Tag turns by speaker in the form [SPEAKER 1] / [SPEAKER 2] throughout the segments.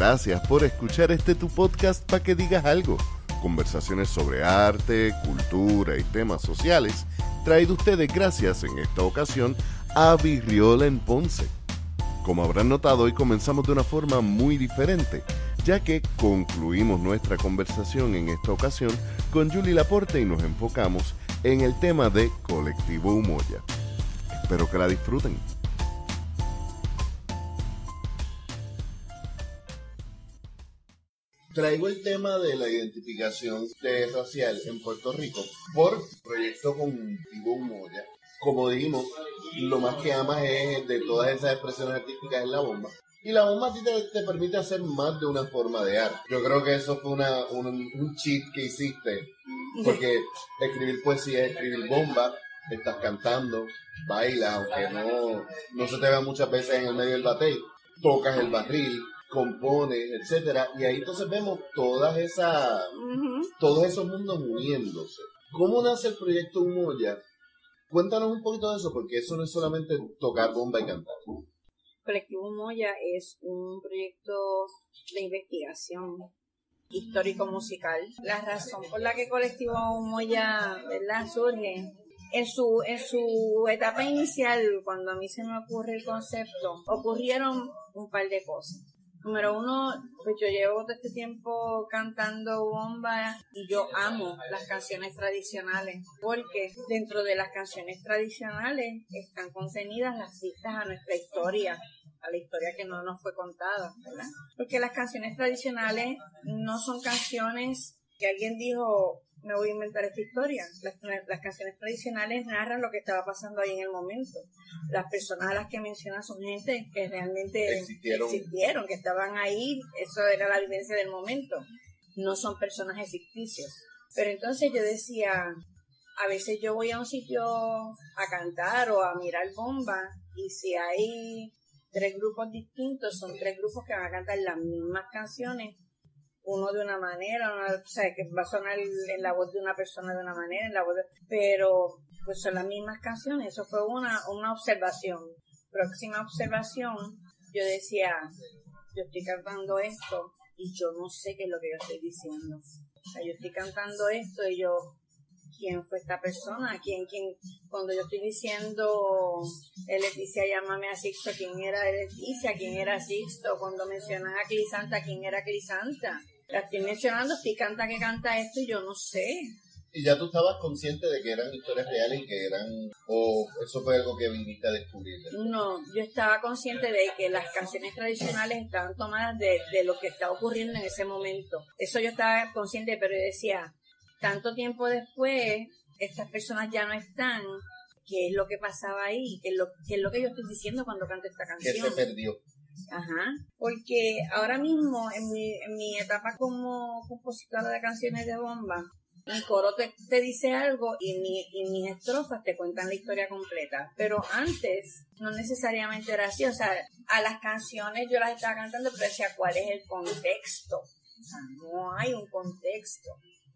[SPEAKER 1] Gracias por escuchar este tu podcast para que digas algo. Conversaciones sobre arte, cultura y temas sociales, traído ustedes gracias en esta ocasión a Virriola en Ponce. Como habrán notado, hoy comenzamos de una forma muy diferente, ya que concluimos nuestra conversación en esta ocasión con Julie Laporte y nos enfocamos en el tema de Colectivo Humoya. Espero que la disfruten. Traigo el tema de la identificación racial en Puerto Rico por proyecto Colectivo Humoya. Como dijimos, lo más que amas es de todas esas expresiones artísticas en la bomba. Y la bomba a ti te, permite hacer más de una forma de arte. Yo creo que eso fue una, un, un cheat que hiciste. Porque escribir poesía es escribir bomba, estás cantando, bailas, aunque no, no se te vea muchas veces en el medio del batey, tocas el barril, compones, etcétera, y ahí entonces vemos todas esas, todos esos mundos uniéndose. ¿Cómo nace el proyecto Humoya? Cuéntanos un poquito de eso, porque eso no es solamente tocar bomba y cantar.
[SPEAKER 2] Colectivo Moya es un proyecto de investigación histórico-musical. La razón por la que Colectivo Moya ¿verdad? surge en su, en su etapa inicial, cuando a mí se me ocurre el concepto, ocurrieron un par de cosas. Número uno, pues yo llevo todo este tiempo cantando bomba y yo amo las canciones tradicionales porque dentro de las canciones tradicionales están contenidas las vistas a nuestra historia, a la historia que no nos fue contada, ¿verdad? Porque las canciones tradicionales no son canciones que alguien dijo, me voy a inventar esta historia. Las, canciones tradicionales narran lo que estaba pasando ahí en el momento. Las personas a las que mencionas son gente que realmente existieron. que estaban ahí, eso era la vivencia del momento. No son personajes ficticios. Pero entonces yo decía, a veces yo voy a un sitio a cantar o a mirar bomba y si hay tres grupos distintos, son tres grupos que van a cantar las mismas canciones uno de una manera, o sea, que va a sonar en la voz de una persona de una manera, en la voz pero pues son las mismas canciones, eso fue una, una observación. Próxima observación, yo decía, yo estoy cantando esto y yo no sé qué es lo que yo estoy diciendo. O sea, yo estoy cantando esto y yo, ¿quién fue esta persona? ¿Quién, quién? Cuando yo estoy diciendo, Leticia, llámame a Sixto, ¿quién era Leticia? ¿Quién era Sixto? Cuando mencionan a Clisanta, ¿quién era Clisanta? La estoy mencionando, estoy canta que canta esto y yo no sé.
[SPEAKER 1] ¿Y ya tú estabas consciente de que eran historias reales y que eran, o eso fue algo que viniste a descubrir?
[SPEAKER 2] No, yo estaba consciente de que las canciones tradicionales estaban tomadas de, de lo que estaba ocurriendo en ese momento. Eso yo estaba consciente, pero yo decía, tanto tiempo después, estas personas ya no están, ¿qué es lo que pasaba ahí? ¿Qué es lo, qué es lo que yo estoy diciendo cuando canto esta canción?
[SPEAKER 1] ¿Qué se perdió?
[SPEAKER 2] Ajá, porque ahora mismo en mi, en mi etapa como compositora de canciones de bomba, mi coro te, te dice algo y, mi, y mis estrofas te cuentan la historia completa. Pero antes no necesariamente era así. O sea, a las canciones yo las estaba cantando, pero decía cuál es el contexto. O sea, no hay un contexto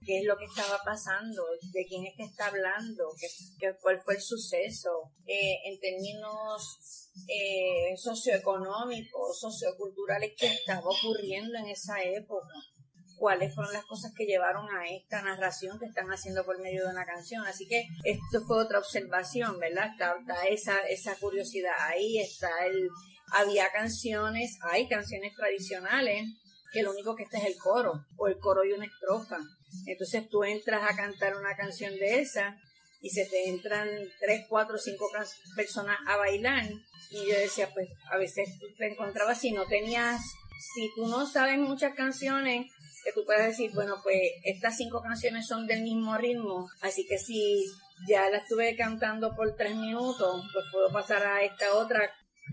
[SPEAKER 2] qué es lo que estaba pasando, de quién es que está hablando, qué, cuál fue el suceso, eh, en términos eh, socioeconómicos, socioculturales, qué estaba ocurriendo en esa época, cuáles fueron las cosas que llevaron a esta narración que están haciendo por medio de una canción. Así que esto fue otra observación, ¿verdad? Está, está esa, esa curiosidad ahí, está el... Había canciones, hay canciones tradicionales que lo único que está es el coro, o el coro y una estrofa. Entonces tú entras a cantar una canción de esa y se te entran tres, cuatro, cinco personas a bailar. Y yo decía, pues a veces tú te encontrabas si no tenías, si tú no sabes muchas canciones, que tú puedes decir, bueno, pues estas cinco canciones son del mismo ritmo, así que si ya la estuve cantando por tres minutos, pues puedo pasar a esta otra.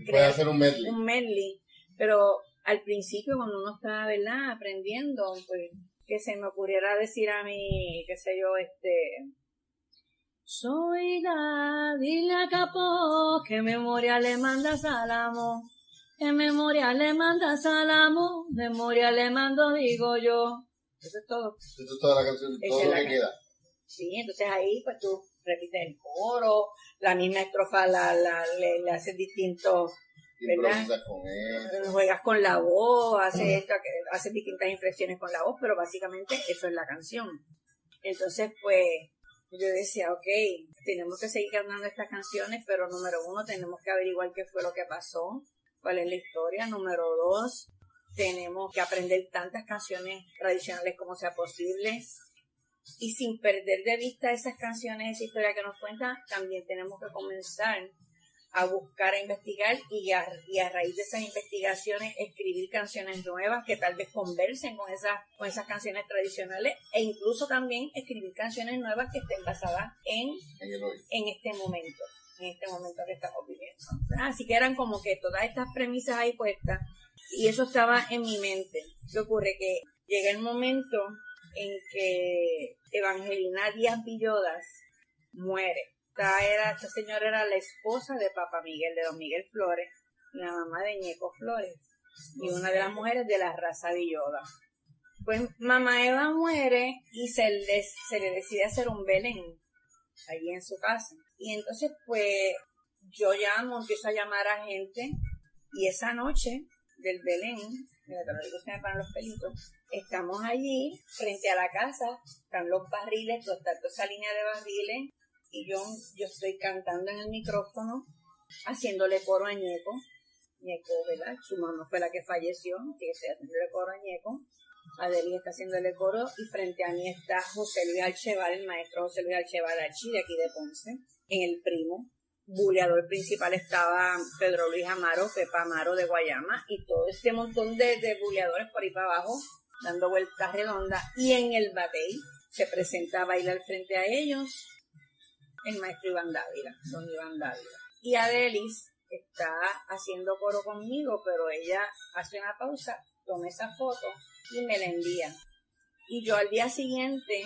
[SPEAKER 1] Puede hacer un medley.
[SPEAKER 2] Un medley. Pero al principio, cuando uno está, ¿verdad?, aprendiendo, pues que se me ocurriera decir a mí, qué sé yo, este, soy la, dile a Capó que memoria le manda Salamo, que memoria le manda Salamo, memoria le mando digo yo. Eso es todo.
[SPEAKER 1] Eso es toda la canción, todo lo que queda.
[SPEAKER 2] Sí, entonces ahí pues tú repites el coro, la misma estrofa la, la, le, le haces distintos
[SPEAKER 1] Con.
[SPEAKER 2] Juegas con la voz, haces, esto, haces distintas impresiones con la voz, pero básicamente eso es la canción. Entonces, pues, yo decía, ok, tenemos que seguir cantando estas canciones, pero número uno, tenemos que averiguar qué fue lo que pasó, cuál es la historia. Número dos, tenemos que aprender tantas canciones tradicionales como sea posible. Y sin perder de vista esas canciones, esa historia que nos cuentan, también tenemos que comenzar a buscar, a investigar y a, y a raíz de esas investigaciones escribir canciones nuevas que tal vez conversen con esas, con esas canciones tradicionales e incluso también escribir canciones nuevas que estén basadas en, en este momento, en este momento que estamos viviendo. Así que eran como que todas estas premisas ahí puestas y eso estaba en mi mente. ¿Qué ocurre? Que llega el momento en que Evangelina Díaz Villodas muere esta, era, esta señora era la esposa de Papa Miguel, de Don Miguel Flores, la mamá de Ñeco Flores, y una de las mujeres de la raza Villoda. Pues mamá Eva muere y se le, se le decide hacer un Belén allí en su casa. Y entonces, pues, yo llamo, empiezo a llamar a gente, y esa noche del Belén, mira, te lo digo, se me paran los pelitos, estamos allí, frente a la casa, están los barriles, toda esa línea de barriles, y yo, yo estoy cantando en el micrófono, haciéndole coro a Ñeco. Ñeco, ¿verdad? Su mamá fue la que falleció, que estoy haciéndole coro a Ñeco. Adelia está haciéndole coro y frente a mí está José Luis Alcheval, el maestro José Luis Alcheval Archi de aquí de Ponce, en el primo. Buleador principal estaba Pedro Luis Amaro, Pepa Amaro de Guayama y todo este montón de, de buleadores por ahí para abajo dando vueltas redondas y en el batey se presenta a bailar frente a ellos el maestro Iván Dávila, don Iván Dávila. Y Adelis está haciendo coro conmigo, pero ella hace una pausa, toma esa foto y me la envía. Y yo al día siguiente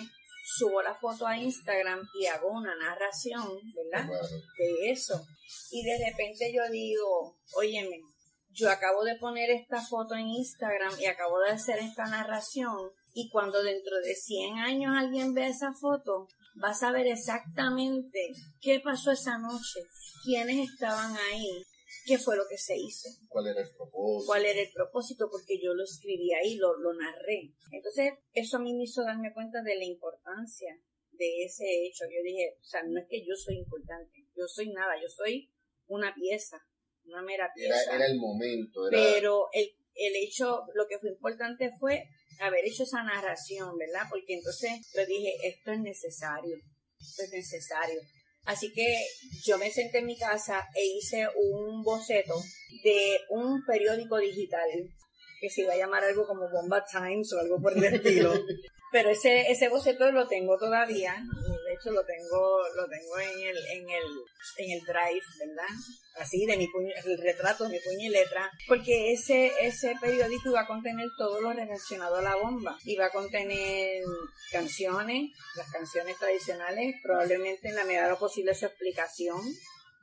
[SPEAKER 2] subo la foto a Instagram y hago una narración, ¿verdad? De eso. Y de repente yo digo, óyeme, yo acabo de poner esta foto en Instagram y acabo de hacer esta narración y cuando dentro de 100 años alguien ve esa foto, va a saber exactamente qué pasó esa noche, quiénes estaban ahí, qué fue lo que se hizo.
[SPEAKER 1] ¿Cuál era el propósito?
[SPEAKER 2] ¿Cuál era el propósito? Porque yo lo escribí ahí, lo, lo narré. Entonces, eso a mí me hizo darme cuenta de la importancia de ese hecho. Yo dije, o sea, no es que yo soy importante, yo soy nada, yo soy una pieza, una mera pieza.
[SPEAKER 1] Era, el momento.
[SPEAKER 2] Pero el, el hecho, lo que fue importante fue haber hecho esa narración, ¿verdad? Porque entonces yo dije, esto es necesario, esto es necesario. Así que yo me senté en mi casa e hice un boceto de un periódico digital que se iba a llamar algo como Bomba Times o algo por el estilo. Pero ese, ese boceto lo tengo todavía, lo tengo, lo tengo en el, en el, en el drive, ¿verdad? Así de mi puño, el retrato de mi puño y letra, porque ese, ese periódico iba a contener todo lo relacionado a la bomba. Iba a contener canciones, las canciones tradicionales, probablemente en la medida de lo posible su explicación,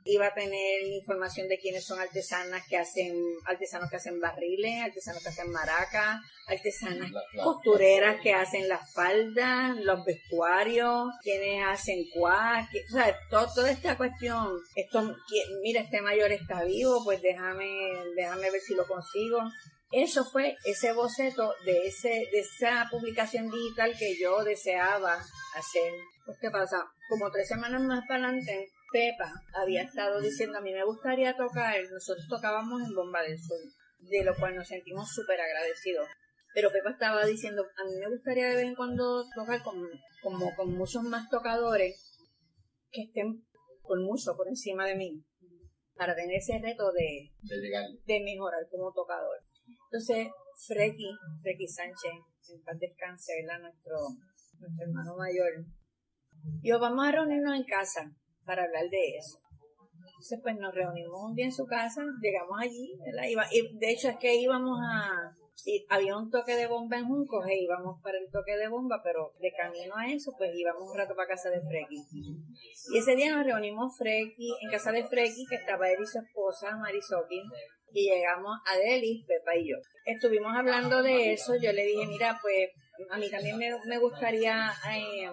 [SPEAKER 2] iba a tener información de quiénes son artesanas que hacen, artesanos que hacen barriles, artesanos que hacen maracas, artesanas costureras que hacen las faldas, los vestuarios, quienes hacen cuas, o sea, toda esta cuestión, esto, mira, este mayor está vivo, pues déjame, déjame ver si lo consigo. Eso fue ese boceto de ese, de esa publicación digital que yo deseaba hacer. Pues, ¿qué pasa? Como tres semanas más para adelante, Pepa había estado diciendo a mí me gustaría tocar, nosotros tocábamos en Bomba del Sur, de lo cual nos sentimos súper agradecidos. Pero Pepa estaba diciendo, a mí me gustaría de vez en cuando tocar con, como con muchos más tocadores que estén con mucho por encima de mí, para tener ese reto de, de, mejorar como tocador. Entonces, Freki, Freki Sánchez, en paz descanse, Nuestro, nuestro hermano mayor. Yo, vamos a reunirnos en casa para hablar de eso. Entonces, pues nos reunimos un día en su casa, llegamos allí, y de hecho es que íbamos a, había un toque de bomba en Juncos e íbamos para el toque de bomba, pero de camino a eso, pues íbamos un rato para casa de Freki. Y ese día nos reunimos Freki, en casa de Freki, que estaba él y su esposa, Marisoki, y llegamos a Deli, Pepa y yo. Estuvimos hablando de eso, yo le dije, mira, pues a mí también me, me gustaría... Eh,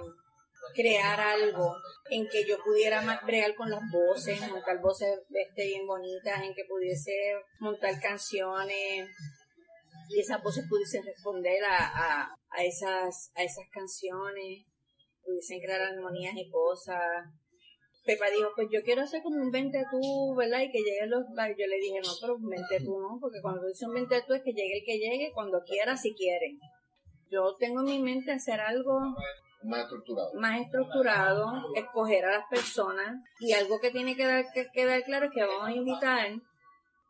[SPEAKER 2] crear algo en que yo pudiera bregar con las voces, montar voces este, bien bonitas, en que pudiese montar canciones y esas voces pudiesen responder a, a, esas, a esas canciones, pudiesen crear armonías y cosas. Pepa dijo, pues yo quiero hacer como un 20 tú, ¿verdad? Y que lleguen los... Yo le dije, no, pero un 20 tú no, porque cuando dice un 20 tú es que llegue el que llegue, cuando quiera, si quieren. Yo tengo en mi mente hacer algo
[SPEAKER 1] más estructurado.
[SPEAKER 2] Más estructurado, escoger a las personas y algo que tiene que dar, que quedar claro es que vamos a invitar,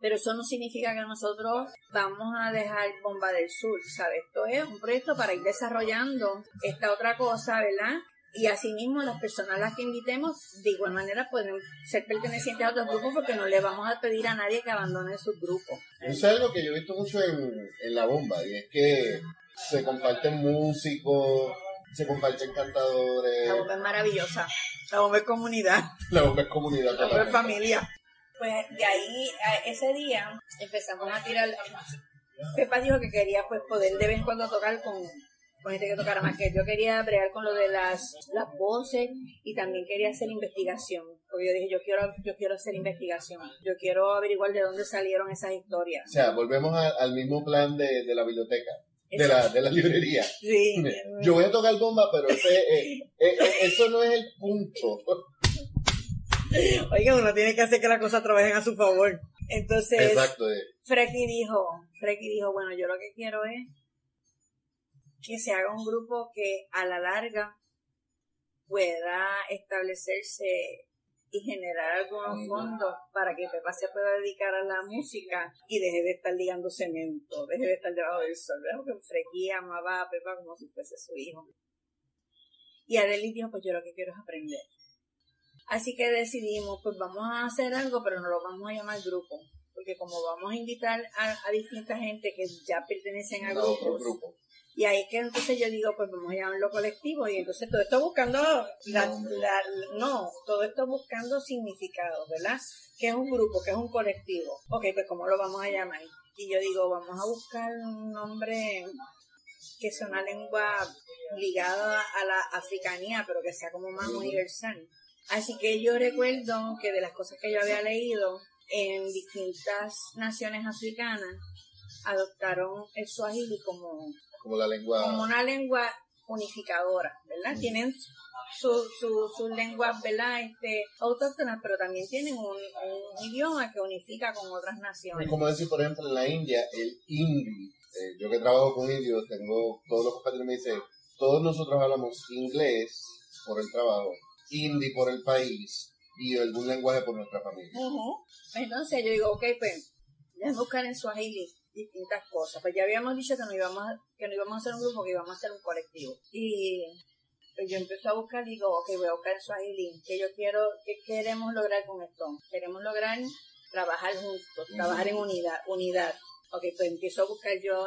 [SPEAKER 2] pero eso no significa que nosotros vamos a dejar Bomba del Sur, ¿sabes? Esto es un proyecto para ir desarrollando esta otra cosa, ¿verdad? Y asimismo las personas a las que invitemos de igual manera pueden ser pertenecientes a otros grupos porque no le vamos a pedir a nadie que abandone su grupo.
[SPEAKER 1] Eso es algo que yo he visto mucho en, en la bomba y es que se comparten músicos, se comparten cantadores.
[SPEAKER 2] La bomba es maravillosa. La bomba es comunidad.
[SPEAKER 1] La bomba es comunidad.
[SPEAKER 2] La bomba es familia. Pues de ahí, ese día, empezamos a tirar. Pepa dijo que quería pues poder de vez en cuando tocar con, con gente que tocara más que yo quería bregar con lo de las, las voces y también quería hacer investigación porque yo dije yo quiero yo quiero hacer investigación yo quiero averiguar de dónde salieron esas historias
[SPEAKER 1] o sea volvemos al mismo plan de, de la biblioteca de la, de la librería.
[SPEAKER 2] Sí.
[SPEAKER 1] Yo voy a tocar bomba, pero ese, eh, eh, eh, eso no es el punto.
[SPEAKER 2] Oiga, uno tiene que hacer que las cosas trabajen a su favor. Entonces,
[SPEAKER 1] Exacto,
[SPEAKER 2] Freki dijo, Freki dijo, bueno, yo lo que quiero es que se haga un grupo que a la larga pueda establecerse y generar algunos fondos para que Pepa se pueda dedicar a la música y deje de estar ligando cemento, deje de estar debajo del sol. Porque Frequía amaba a Pepa como si fuese su hijo. Y Adeli dijo, pues yo lo que quiero es aprender. Así que decidimos, pues vamos a hacer algo, pero no lo vamos a llamar grupo. Porque como vamos a invitar a, distinta gente que ya pertenecen a grupos, grupo. Y ahí que entonces yo digo, pues vamos a llamarlo colectivo. Y entonces todo esto buscando, la, no, todo esto buscando significado, ¿verdad? Que es un grupo, que es un colectivo. Ok, pues ¿cómo lo vamos a llamar? Y yo digo, vamos a buscar un nombre que sea una lengua ligada a la africanía, pero que sea como más universal. Así que yo recuerdo que de las cosas que yo había leído en distintas naciones africanas, adoptaron el swahili como
[SPEAKER 1] como la lengua.
[SPEAKER 2] Como una lengua unificadora, ¿verdad? Tienen sus su, su lenguas, ¿verdad? Este, autóctonas, pero también tienen un, idioma que unifica con otras naciones.
[SPEAKER 1] Como decir, por ejemplo, en la India, el hindi. Eh, yo que trabajo con indios, tengo todos los compañeros me dicen, todos nosotros hablamos inglés por el trabajo, hindi por el país y algún lenguaje por nuestra familia.
[SPEAKER 2] Entonces yo digo, ok, pues, a buscar en Swahili distintas cosas. Pues ya habíamos dicho que no íbamos a, que no íbamos a hacer un grupo, que íbamos a hacer un colectivo. Y pues yo empecé a buscar, digo, ok, voy a buscar Swahili, que yo quiero, ¿qué queremos lograr con esto? Queremos lograr trabajar juntos, trabajar en unidad, unidad. Ok, pues empiezo a buscar yo,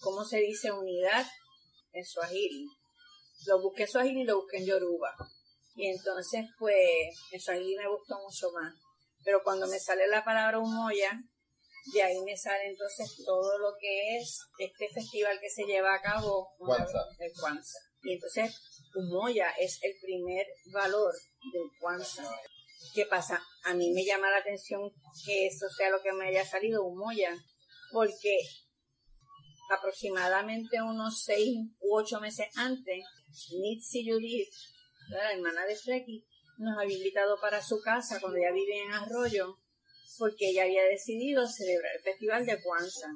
[SPEAKER 2] ¿cómo se dice unidad? En Swahili. Lo busqué en Swahili y lo busqué en Yoruba. Y entonces, pues, en Swahili me gustó mucho más. Pero cuando me sale la palabra humoya, de ahí me sale entonces todo lo que es este festival que se lleva a cabo, el Kwanzaa. Y entonces Umoya es el primer valor del Kwanzaa. ¿Qué pasa? A mí me llama la atención que eso sea lo que me haya salido Umoya, porque aproximadamente unos seis u ocho meses antes, Nitsi Judith, la hermana de Freki, nos había invitado para su casa cuando ella vive en Arroyo porque ella había decidido celebrar el festival de Kwanzaa.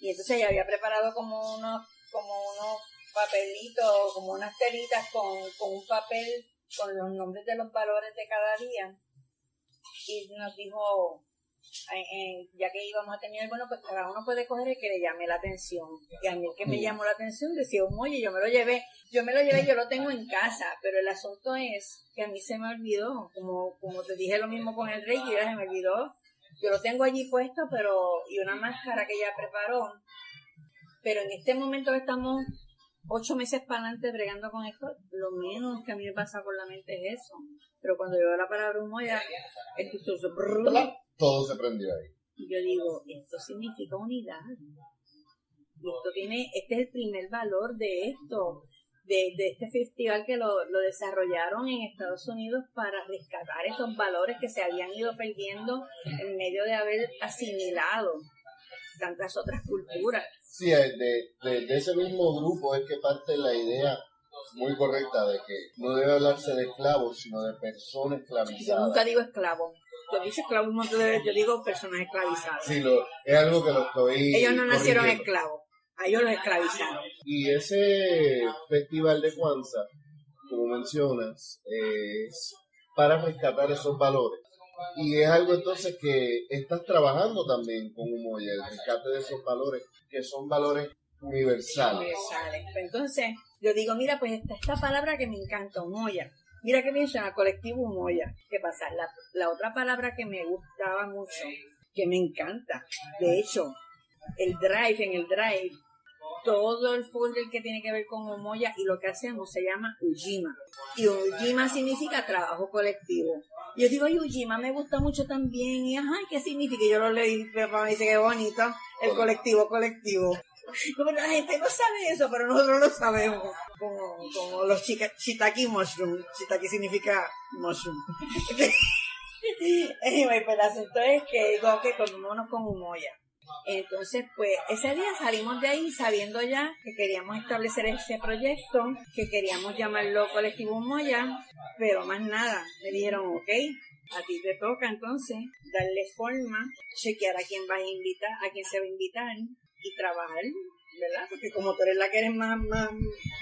[SPEAKER 2] Y entonces ella había preparado como unos, como unos papelitos, como unas telitas con, con un papel con los nombres de los valores de cada día. Y nos dijo, ya que íbamos a tener, bueno, pues cada uno puede coger el que le llame la atención. Y a mí el que me llamó la atención decía un oye, yo me lo llevé, yo me lo llevé, yo lo tengo en casa, pero el asunto es que a mí se me olvidó, como, como te dije lo mismo con el rey, y se me olvidó yo lo tengo allí puesto, pero y una máscara que ella preparó. Pero en este momento que estamos ocho meses para adelante bregando con esto, lo menos que a mí me pasa por la mente es eso. Pero cuando yo veo la palabra humo ya,
[SPEAKER 1] todo se prendió ahí.
[SPEAKER 2] Y yo digo, esto significa unidad. Y esto tiene, este es el primer valor de esto. De, de este festival que lo, lo desarrollaron en Estados Unidos para rescatar esos valores que se habían ido perdiendo en medio de haber asimilado tantas otras culturas.
[SPEAKER 1] Sí, de, de, de ese mismo grupo es que parte la idea muy correcta de que no debe hablarse de esclavos, sino de personas esclavizadas.
[SPEAKER 2] Yo nunca digo esclavo. Yo digo esclavo, no te debe- yo digo personas esclavizadas.
[SPEAKER 1] Sí, lo, es algo que lo estoy.
[SPEAKER 2] Ellos no nacieron esclavos, a ellos los esclavizaron.
[SPEAKER 1] Y ese festival de Kwanzaa, como mencionas, es para rescatar esos valores. Y es algo entonces que estás trabajando también con Umoya, el rescate de esos valores, que son valores universales.
[SPEAKER 2] universales. Pues Entonces, yo digo, mira, pues está esta palabra que me encanta, Umoya. Mira que suena, colectivo Umoya. ¿Qué pasa? La, la otra palabra que me gustaba mucho, que me encanta, de hecho, el drive, en el drive, todo el folder que tiene que ver con Umoya y lo que hacemos se llama Ujima. Y Ujima significa trabajo colectivo. Yo digo, ay, Ujima me gusta mucho también. Y, ajá, ¿qué significa? Yo lo leí, mi papá me dice, qué bonito, el colectivo, colectivo. Como la gente no sabe eso, pero nosotros lo sabemos. Como, como los chica, shiitake mushroom. Shiitake significa mushroom. anyway, pues el asunto es que digo que tomémonos con Umoya. Entonces, pues ese día salimos de ahí sabiendo ya que queríamos establecer ese proyecto, que queríamos llamarlo Colectivo Umoya, pero más nada. Me dijeron, ok, a ti te toca entonces darle forma, chequear a quién vas a invitar, a quién se va a invitar y trabajar, ¿verdad? Porque como tú eres la que eres más, más,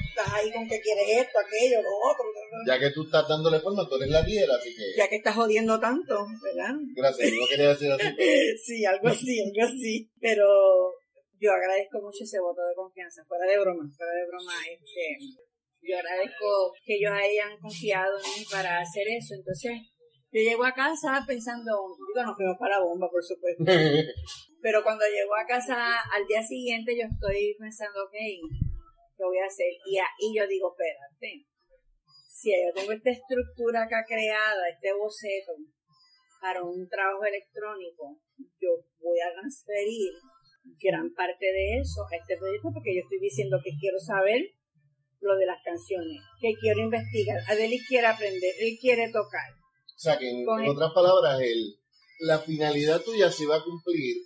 [SPEAKER 2] estás ahí con que quieres esto, aquello, lo otro,
[SPEAKER 1] Ya que tú estás dándole forma, tú eres la tierra, así que.
[SPEAKER 2] ya que estás jodiendo tanto, ¿verdad?
[SPEAKER 1] Gracias, no quería decir así. pero-
[SPEAKER 2] Sí, algo así, algo así. Pero yo agradezco mucho ese voto de confianza, fuera de broma, fuera de broma, este, yo agradezco que ellos hayan confiado en mí para hacer eso. Entonces, yo llego a casa pensando, digo, nos fuimos para la bomba, por supuesto. Pero cuando llego a casa al día siguiente, yo estoy pensando, ok, ¿qué voy a hacer? Y ahí yo digo, espérate, si yo tengo esta estructura acá creada, este boceto, para un trabajo electrónico, yo voy a transferir gran parte de eso a este proyecto porque yo estoy diciendo que quiero saber lo de las canciones, que quiero investigar. Adelis quiere aprender, él quiere tocar.
[SPEAKER 1] O sea, que en, otras palabras, el, la finalidad tuya se va a cumplir,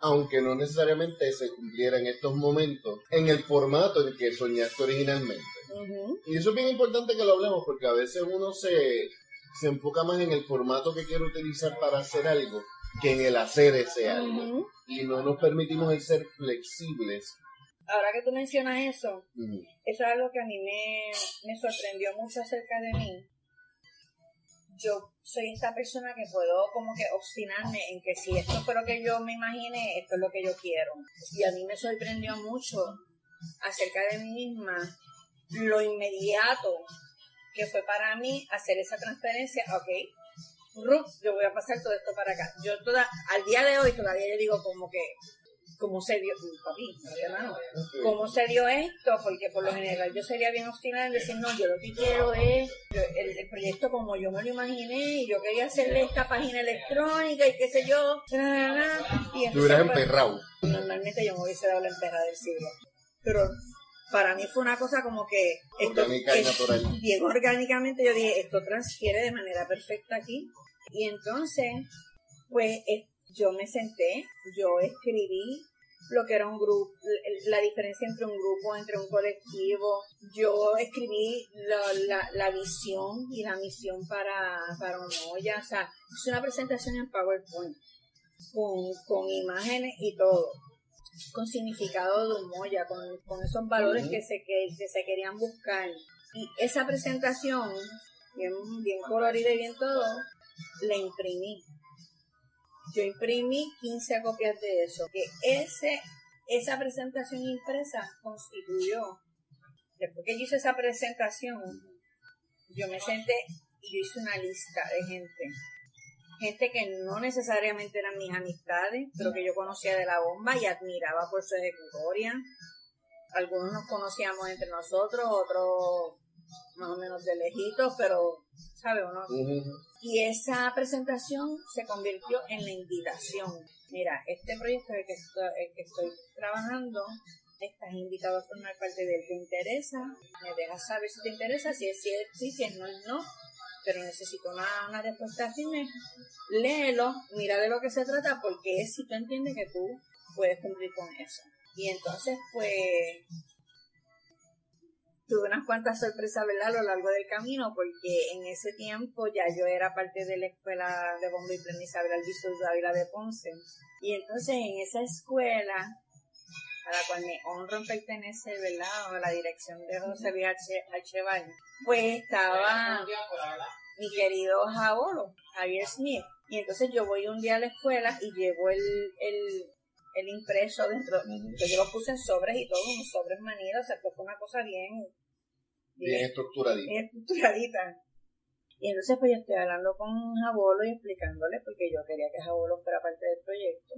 [SPEAKER 1] aunque no necesariamente se cumpliera en estos momentos, en el formato en que soñaste originalmente. Y eso es bien importante que lo hablemos, porque a veces uno se, se enfoca más en el formato que quiere utilizar para hacer algo que en el hacer ese algo. Y no nos permitimos el ser flexibles.
[SPEAKER 2] Ahora que tú mencionas eso, eso es algo que a mí me, me sorprendió mucho acerca de mí. Yo soy esta persona que puedo como que obstinarme en que si esto fue lo que yo me imaginé, esto es lo que yo quiero. Y a mí me sorprendió mucho acerca de mí misma lo inmediato que fue para mí hacer esa transferencia. Ok, yo voy a pasar todo esto para acá. Yo toda, al día de hoy todavía yo digo como que, ¿cómo se dio? Cómo se dio esto, porque por lo general yo sería bien obstinada en decir, no, yo lo que quiero es el, el proyecto como yo me lo imaginé, y yo quería hacerle esta página electrónica y qué sé yo, y
[SPEAKER 1] Te
[SPEAKER 2] entonces,
[SPEAKER 1] hubieras
[SPEAKER 2] pues,
[SPEAKER 1] emperrado.
[SPEAKER 2] Normalmente yo me hubiese dado la emperrada del siglo. Pero para mí fue una cosa como que esto
[SPEAKER 1] Orgánica y
[SPEAKER 2] es-
[SPEAKER 1] natural.
[SPEAKER 2] bien orgánicamente yo dije, esto transfiere de manera perfecta aquí. Y entonces, pues yo me senté, yo escribí lo que era un grupo, la diferencia entre un grupo, entre un colectivo. Yo escribí la, la, la visión y la misión para, para Onoya. O sea, es una presentación en PowerPoint con, con imágenes y todo con significado de Umoya, con, con esos valores que, se, que, que se querían buscar. Y esa presentación, bien, bien colorida y bien todo, la imprimí. Yo imprimí 15 copias de eso, que ese, esa presentación impresa constituyó, después que yo hice esa presentación, yo me senté y yo hice una lista de gente gente que no necesariamente eran mis amistades, pero que yo conocía de la bomba y admiraba por su ejecutoria. Algunos nos conocíamos entre nosotros, otros más o menos de lejitos, pero, ¿sabe uno?
[SPEAKER 1] Ujú.
[SPEAKER 2] Y esa presentación se convirtió en la invitación. Mira, este proyecto en el que estoy, el que estoy trabajando estás invitado a formar parte de él, ¿te interesa? Me dejas saber si te interesa, si es sí, si es no es no, pero necesito una, una respuesta firme. Léelo, mira de lo que se trata, porque es si tú entiendes que tú puedes cumplir con eso. Y entonces, pues, tuve unas cuantas sorpresas, ¿verdad? A lo largo del camino, porque en ese tiempo ya yo era parte de la escuela de bomba y plena Isabel Albizu Dávila de Ponce. Y entonces en esa escuela, a la cual me honro en pertenecer, ¿verdad? A la dirección de José Luis H. pues estaba mi querido Jabolo, Javier Smith. Y entonces yo voy un día a la escuela y llevo el, el, el impreso dentro, que yo lo puse en sobres y todo, unos sobres manidos, o sea, fue una cosa bien,
[SPEAKER 1] bien, estructuradita.
[SPEAKER 2] Bien estructuradita. Y entonces pues yo estoy hablando con Jabolo y explicándole, porque yo quería que Jabolo fuera parte del proyecto.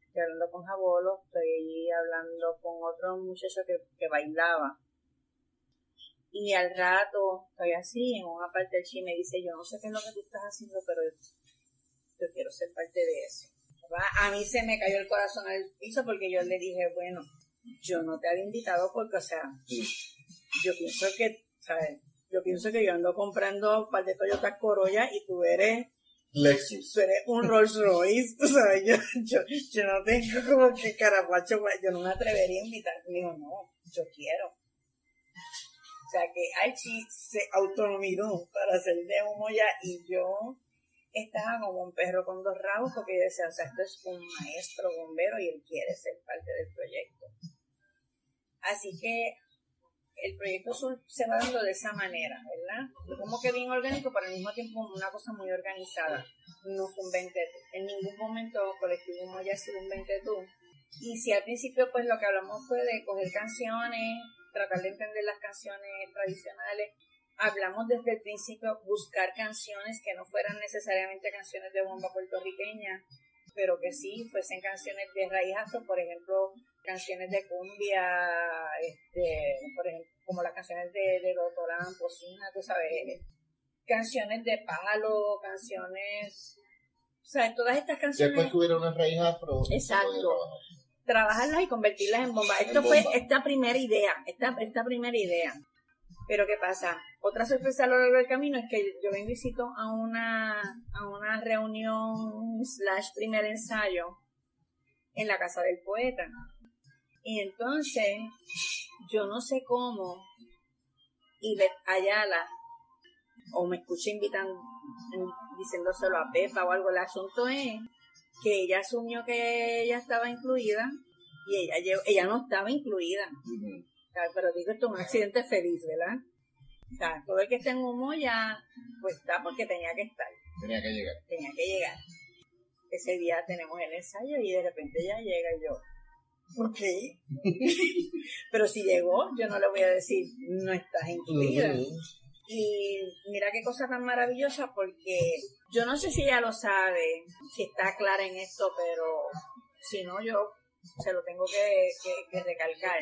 [SPEAKER 2] Estoy hablando con Jabolo, estoy hablando con otro muchacho que, que bailaba. Y al rato estoy así, en una parte del chi me dice, yo no sé qué es lo que tú estás haciendo, pero yo quiero ser parte de eso. A mí se me cayó el corazón al piso porque yo le dije, bueno, yo no te había invitado porque, o sea, yo pienso que, ¿sabes? Yo pienso que yo ando comprando un par de Toyota Corolla y tú eres
[SPEAKER 1] Lexus.
[SPEAKER 2] Tú eres un Rolls Royce, tú sabes, yo, yo, yo no tengo como que carapacho, yo no me atrevería a invitar. Digo, no, yo quiero. O sea que Archie se autonomizó para hacer de humo ya y yo estaba como un perro con dos rabos porque decía, o sea, esto es un maestro bombero y él quiere ser parte del proyecto. Así que el proyecto se va dando de esa manera, ¿verdad? Como que bien orgánico, pero al mismo tiempo una cosa muy organizada. No fue un 20 En ningún momento Colectivo Moya ha sido un 20 tú. Y si al principio pues lo que hablamos fue de coger canciones, tratar de entender las canciones tradicionales hablamos desde el principio buscar canciones que no fueran necesariamente canciones de bomba puertorriqueña, pero que sí fuesen canciones de raíz afro, por ejemplo, canciones de cumbia, este, por ejemplo, como las canciones de, de Doctora Pocina, tú sabes, canciones de palo, canciones, o sea, todas estas canciones.
[SPEAKER 1] Después hubiera una raíz afro.
[SPEAKER 2] Exacto. Trabajarlas y convertirlas en bomba. Esto fue esta primera idea, esta, esta primera idea. Pero ¿qué pasa? Otra sorpresa a lo largo del camino es que yo me visito a una, a una reunión slash primer ensayo en la casa del poeta. Y entonces, yo no sé cómo, Ivette Ayala, o me escuché invitando, diciéndoselo a Pepa o algo, el asunto es que ella asumió que ella estaba incluida y ella, ella no estaba incluida pero digo, esto es un accidente feliz, ¿verdad? O sea, todo el que está en humo ya, pues está porque tenía que estar.
[SPEAKER 1] Tenía que llegar.
[SPEAKER 2] Tenía que llegar. Ese día tenemos el ensayo y de repente ya llega y yo, ok. pero si llegó, yo no le voy a decir, no estás incluida. Y mira qué cosa tan maravillosa porque yo no sé si ella lo sabe, si está clara en esto, pero si no, yo se lo tengo que, que recalcar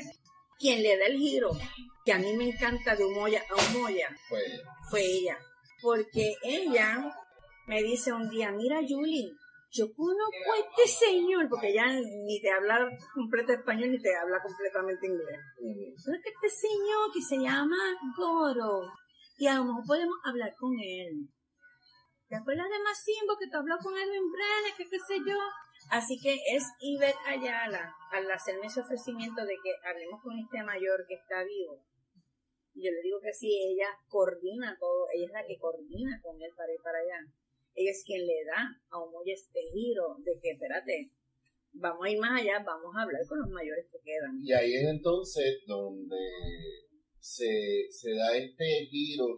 [SPEAKER 2] quien le da el giro, que a mí me encanta de Humoya a Humoya,
[SPEAKER 1] fue ella.
[SPEAKER 2] Fue ella. Porque ella me dice un día, mira Julie, yo conozco a este señor, porque ella ni te habla completo español ni te habla completamente inglés. es que este señor que se llama Goro, y a lo mejor podemos hablar con él. ¿Te acuerdas de Masimbo que te habló con él en Brenes, que qué sé yo? Así que es Ivette Ayala, al hacerme ese ofrecimiento de que hablemos con este mayor que está vivo. Yo le digo que sí, ella coordina todo, ella es la que coordina con él para ir para allá. Ella es quien le da a Omoya este giro de que, espérate, vamos a ir más allá, vamos a hablar con los mayores que quedan.
[SPEAKER 1] Y ahí es entonces donde se, se da este giro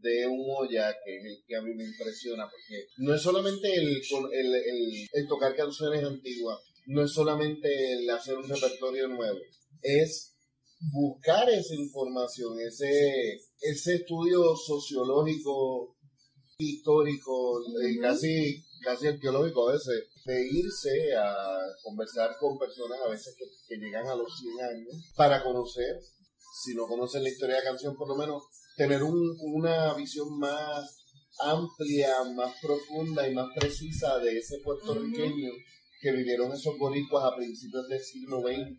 [SPEAKER 1] de un olla que es el que a mí me impresiona, porque no es solamente el, el, el, tocar canciones antiguas, no es solamente el hacer un repertorio nuevo, es buscar esa información, ese, ese estudio sociológico, histórico, eh, casi, casi arqueológico a veces, de irse a conversar con personas a veces que, que llegan a los 100 años para conocer, si no conocen la historia de la canción, por lo menos tener un, una visión más amplia, más profunda y más precisa de ese puertorriqueño que vivieron esos boricuas a principios del siglo XX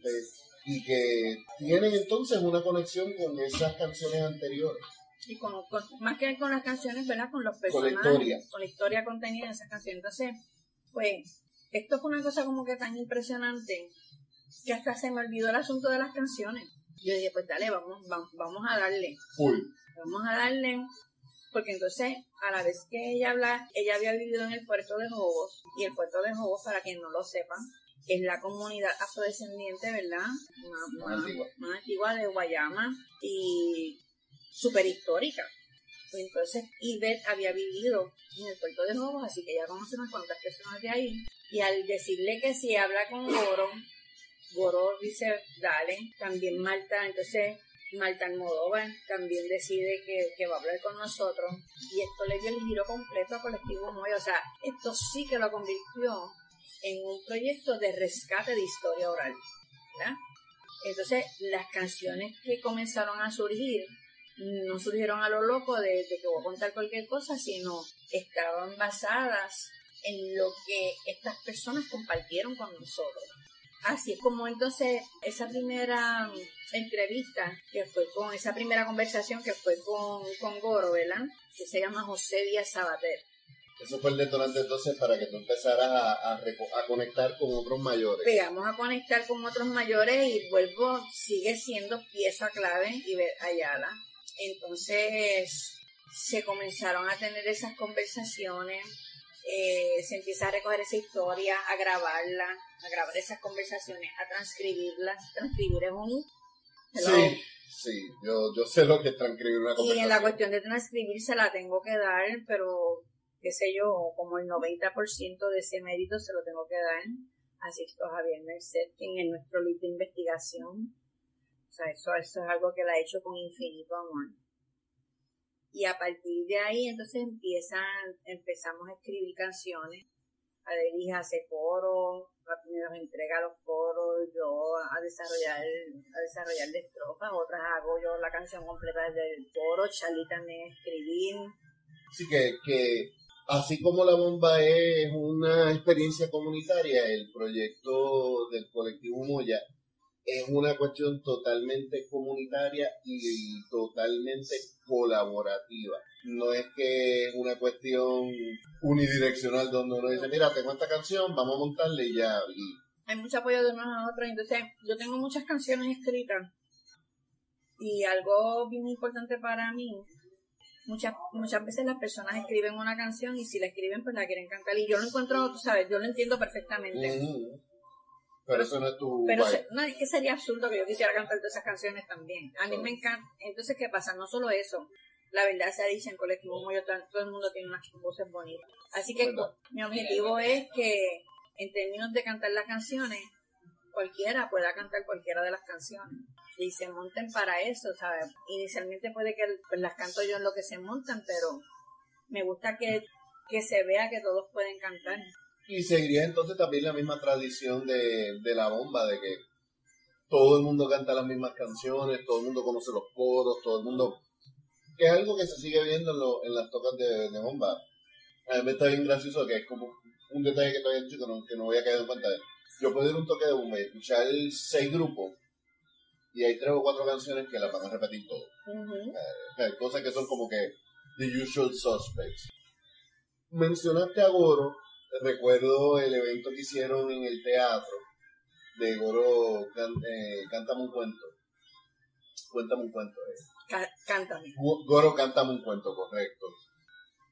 [SPEAKER 1] y que tienen entonces una conexión con esas canciones anteriores.
[SPEAKER 2] Y con, más que con las canciones, ¿verdad? Con los personajes.
[SPEAKER 1] Con la historia.
[SPEAKER 2] Con la historia contenida en esas canciones. Entonces, pues, esto fue una cosa como que tan impresionante que hasta se me olvidó el asunto de las canciones. Yo dije, pues dale, vamos, vamos, vamos a darle.
[SPEAKER 1] Full.
[SPEAKER 2] Vamos a darle. Porque entonces, a la vez que ella habla, ella había vivido en el puerto de Jobos. Y el puerto de Jobos, para quien no lo sepa, es la comunidad afrodescendiente, ¿verdad? Más, antigua. más antigua de Guayama y súper histórica. Entonces, Ivette había vivido en el puerto de Jobos, así que ella conoce unas cuantas personas de ahí. Y al decirle que si habla con Goro, Goro dice, dale, también Malta, entonces Malta Almodóvar también decide que, va a hablar con nosotros y esto le dio el giro completo a Colectivo Moya, o sea, esto sí que lo convirtió en un proyecto de rescate de historia oral, ¿verdad? Entonces, las canciones que comenzaron a surgir no surgieron a lo loco de que voy a contar cualquier cosa, sino estaban basadas en lo que estas personas compartieron con nosotros. Así es como entonces esa primera entrevista que fue con, esa primera conversación que fue con, con Goro, ¿verdad? Que se llama José Díaz Sabater.
[SPEAKER 1] Eso fue el detonante entonces para que tú empezaras a, a, conectar con otros mayores.
[SPEAKER 2] Pegamos a conectar con otros mayores y vuelvo, sigue siendo pieza clave y ver Ayala. Entonces se comenzaron a tener esas conversaciones eh, se empieza a recoger esa historia, a grabarla, a grabar esas conversaciones, a transcribirlas. Transcribir es un...
[SPEAKER 1] Sí, sí, yo, yo sé lo que es transcribir una conversación.
[SPEAKER 2] Y en la cuestión de transcribir se la tengo que dar, pero qué sé yo, como el 90% de ese mérito se lo tengo que dar a Sixto Javier Merced, quien es nuestro lead de investigación. O sea, eso, eso es algo que la ha hecho con infinito amor. Y a partir de ahí entonces empiezan, empezamos a escribir canciones. Adelis hace coro, nos entrega los coros, yo a desarrollar, a desarrollar de estrofas, otras hago yo la canción completa desde el coro, Charlie también escribir.
[SPEAKER 1] Así que así como la bomba es una experiencia comunitaria, el proyecto del colectivo Moya es una cuestión totalmente comunitaria y totalmente colaborativa. No es que es una cuestión unidireccional donde uno dice, mira, tengo esta canción, vamos a montarle y ya.
[SPEAKER 2] Hay mucho apoyo de unos a otros, entonces yo tengo muchas canciones escritas y algo bien importante para mí, muchas muchas veces las personas escriben una canción y si la escriben pues la quieren cantar y yo lo encuentro, tú sabes, yo lo entiendo perfectamente.
[SPEAKER 1] Pero, eso no es tu.
[SPEAKER 2] Pero no, es que sería absurdo que yo quisiera cantar todas esas canciones también. A mí me encanta. Entonces, ¿qué pasa? No solo eso. La verdad se dice en colectivo muy todo el mundo tiene unas voces bonitas. Así que mi objetivo es que, en términos de cantar las canciones, cualquiera pueda cantar cualquiera de las canciones. Y se monten para eso, ¿sabes? Inicialmente puede que pues, las canto yo en lo que se montan, pero me gusta que, que se vea que todos pueden cantar.
[SPEAKER 1] Y seguiría entonces también la misma tradición de, la bomba, de que todo el mundo canta las mismas canciones, todo el mundo conoce los coros, todo el mundo... Que es algo que se sigue viendo en, las tocas de, bomba. A mí me está bien gracioso que es como un detalle que todavía chico no, que no voy a caer en pantalla. Yo puedo ir a un toque de bomba y escuchar seis grupos y hay tres o cuatro canciones que las van a repetir todo. Eh, cosas que son como que the usual suspects. Mencionaste a Goro recuerdo el evento que hicieron en el teatro de Goro eh, Cántame un cuento. Cuéntame un cuento.
[SPEAKER 2] Eh. cántame.
[SPEAKER 1] Goro Cántame un cuento, correcto.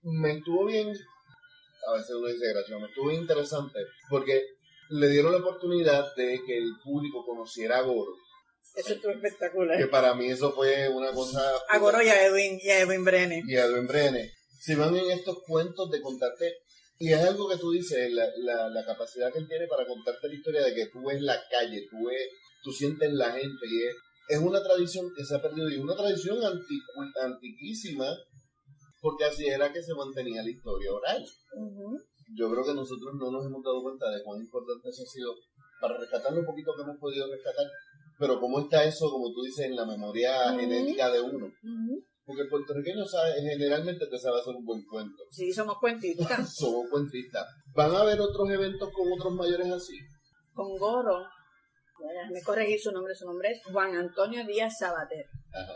[SPEAKER 1] Me estuvo bien, a veces uno dice gracias, me estuvo bien interesante porque le dieron la oportunidad de que el público conociera a Goro.
[SPEAKER 2] Eso estuvo espectacular.
[SPEAKER 1] Que para mí eso fue una cosa...
[SPEAKER 2] A Goro y a Edwin, y a Edwin Brene.
[SPEAKER 1] Y a Edwin Brene. Si van en estos cuentos de contarte y es algo que tú dices, la, la, la, capacidad que él tiene para contarte la historia de que tú ves la calle, tú ves, tú sientes la gente y es, es una tradición que se ha perdido y una tradición antiquísima porque así era que se mantenía la historia oral. Yo creo que nosotros no nos hemos dado cuenta de cuán importante eso ha sido para rescatar lo poquito que hemos podido rescatar, pero cómo está eso, como tú dices, en la memoria genética de uno. Porque el puertorriqueño sabe, generalmente te sabe hacer un buen cuento.
[SPEAKER 2] Sí, somos cuentistas.
[SPEAKER 1] Somos cuentistas. ¿Van a haber otros eventos con otros mayores así?
[SPEAKER 2] Con Goro, me corregir su nombre, su nombre es Juan Antonio Díaz Sabater.
[SPEAKER 1] Ajá.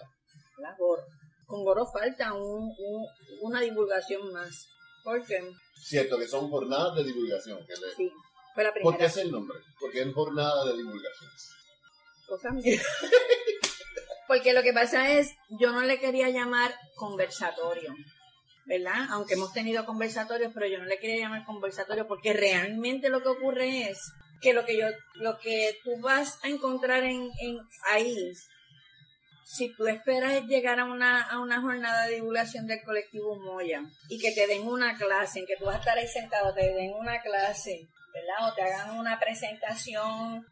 [SPEAKER 2] La Goro. Con Goro falta un, un- una divulgación más. Porque,
[SPEAKER 1] Cierto, que son jornadas de divulgación. Que le-
[SPEAKER 2] sí, fue la
[SPEAKER 1] ¿Por
[SPEAKER 2] primera
[SPEAKER 1] qué es el nombre? Porque es jornada de divulgación.
[SPEAKER 2] cosa mía. Porque lo que pasa es, yo no le quería llamar conversatorio, ¿verdad? Aunque hemos tenido conversatorios, pero yo no le quería llamar conversatorio porque realmente lo que ocurre es que lo que yo, lo que tú vas a encontrar en, en ahí, si tú esperas llegar a una, a una jornada de divulgación del colectivo Moya y que te den una clase, en que tú vas a estar ahí sentado, te den una clase, ¿verdad? O te hagan una presentación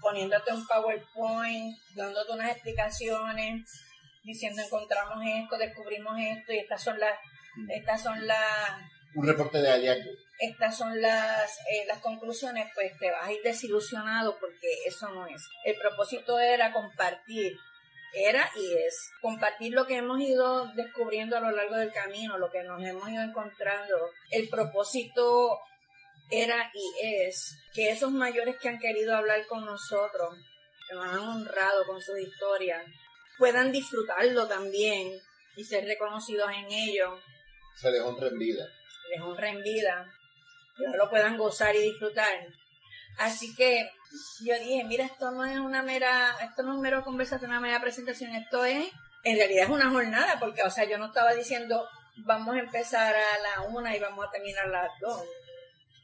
[SPEAKER 2] poniéndote un PowerPoint, dándote unas explicaciones, diciendo encontramos esto, descubrimos esto y estas son las, estas son las,
[SPEAKER 1] Un reporte de hallazgo.
[SPEAKER 2] estas son las, eh, las conclusiones, pues te vas a ir desilusionado porque eso no es. El propósito era compartir, era y es compartir lo que hemos ido descubriendo a lo largo del camino, lo que nos hemos ido encontrando. El propósito era y es que esos mayores que han querido hablar con nosotros, que nos han honrado con sus historias, puedan disfrutarlo también y ser reconocidos en ello
[SPEAKER 1] Se les honra en vida.
[SPEAKER 2] les honra en vida, que lo puedan gozar y disfrutar. Así que yo dije, mira, esto no es una mera, esto no es un mero conversación, una mera presentación, esto es, en realidad es una jornada, porque, o sea, yo no estaba diciendo, vamos a empezar a la una y vamos a terminar a las dos.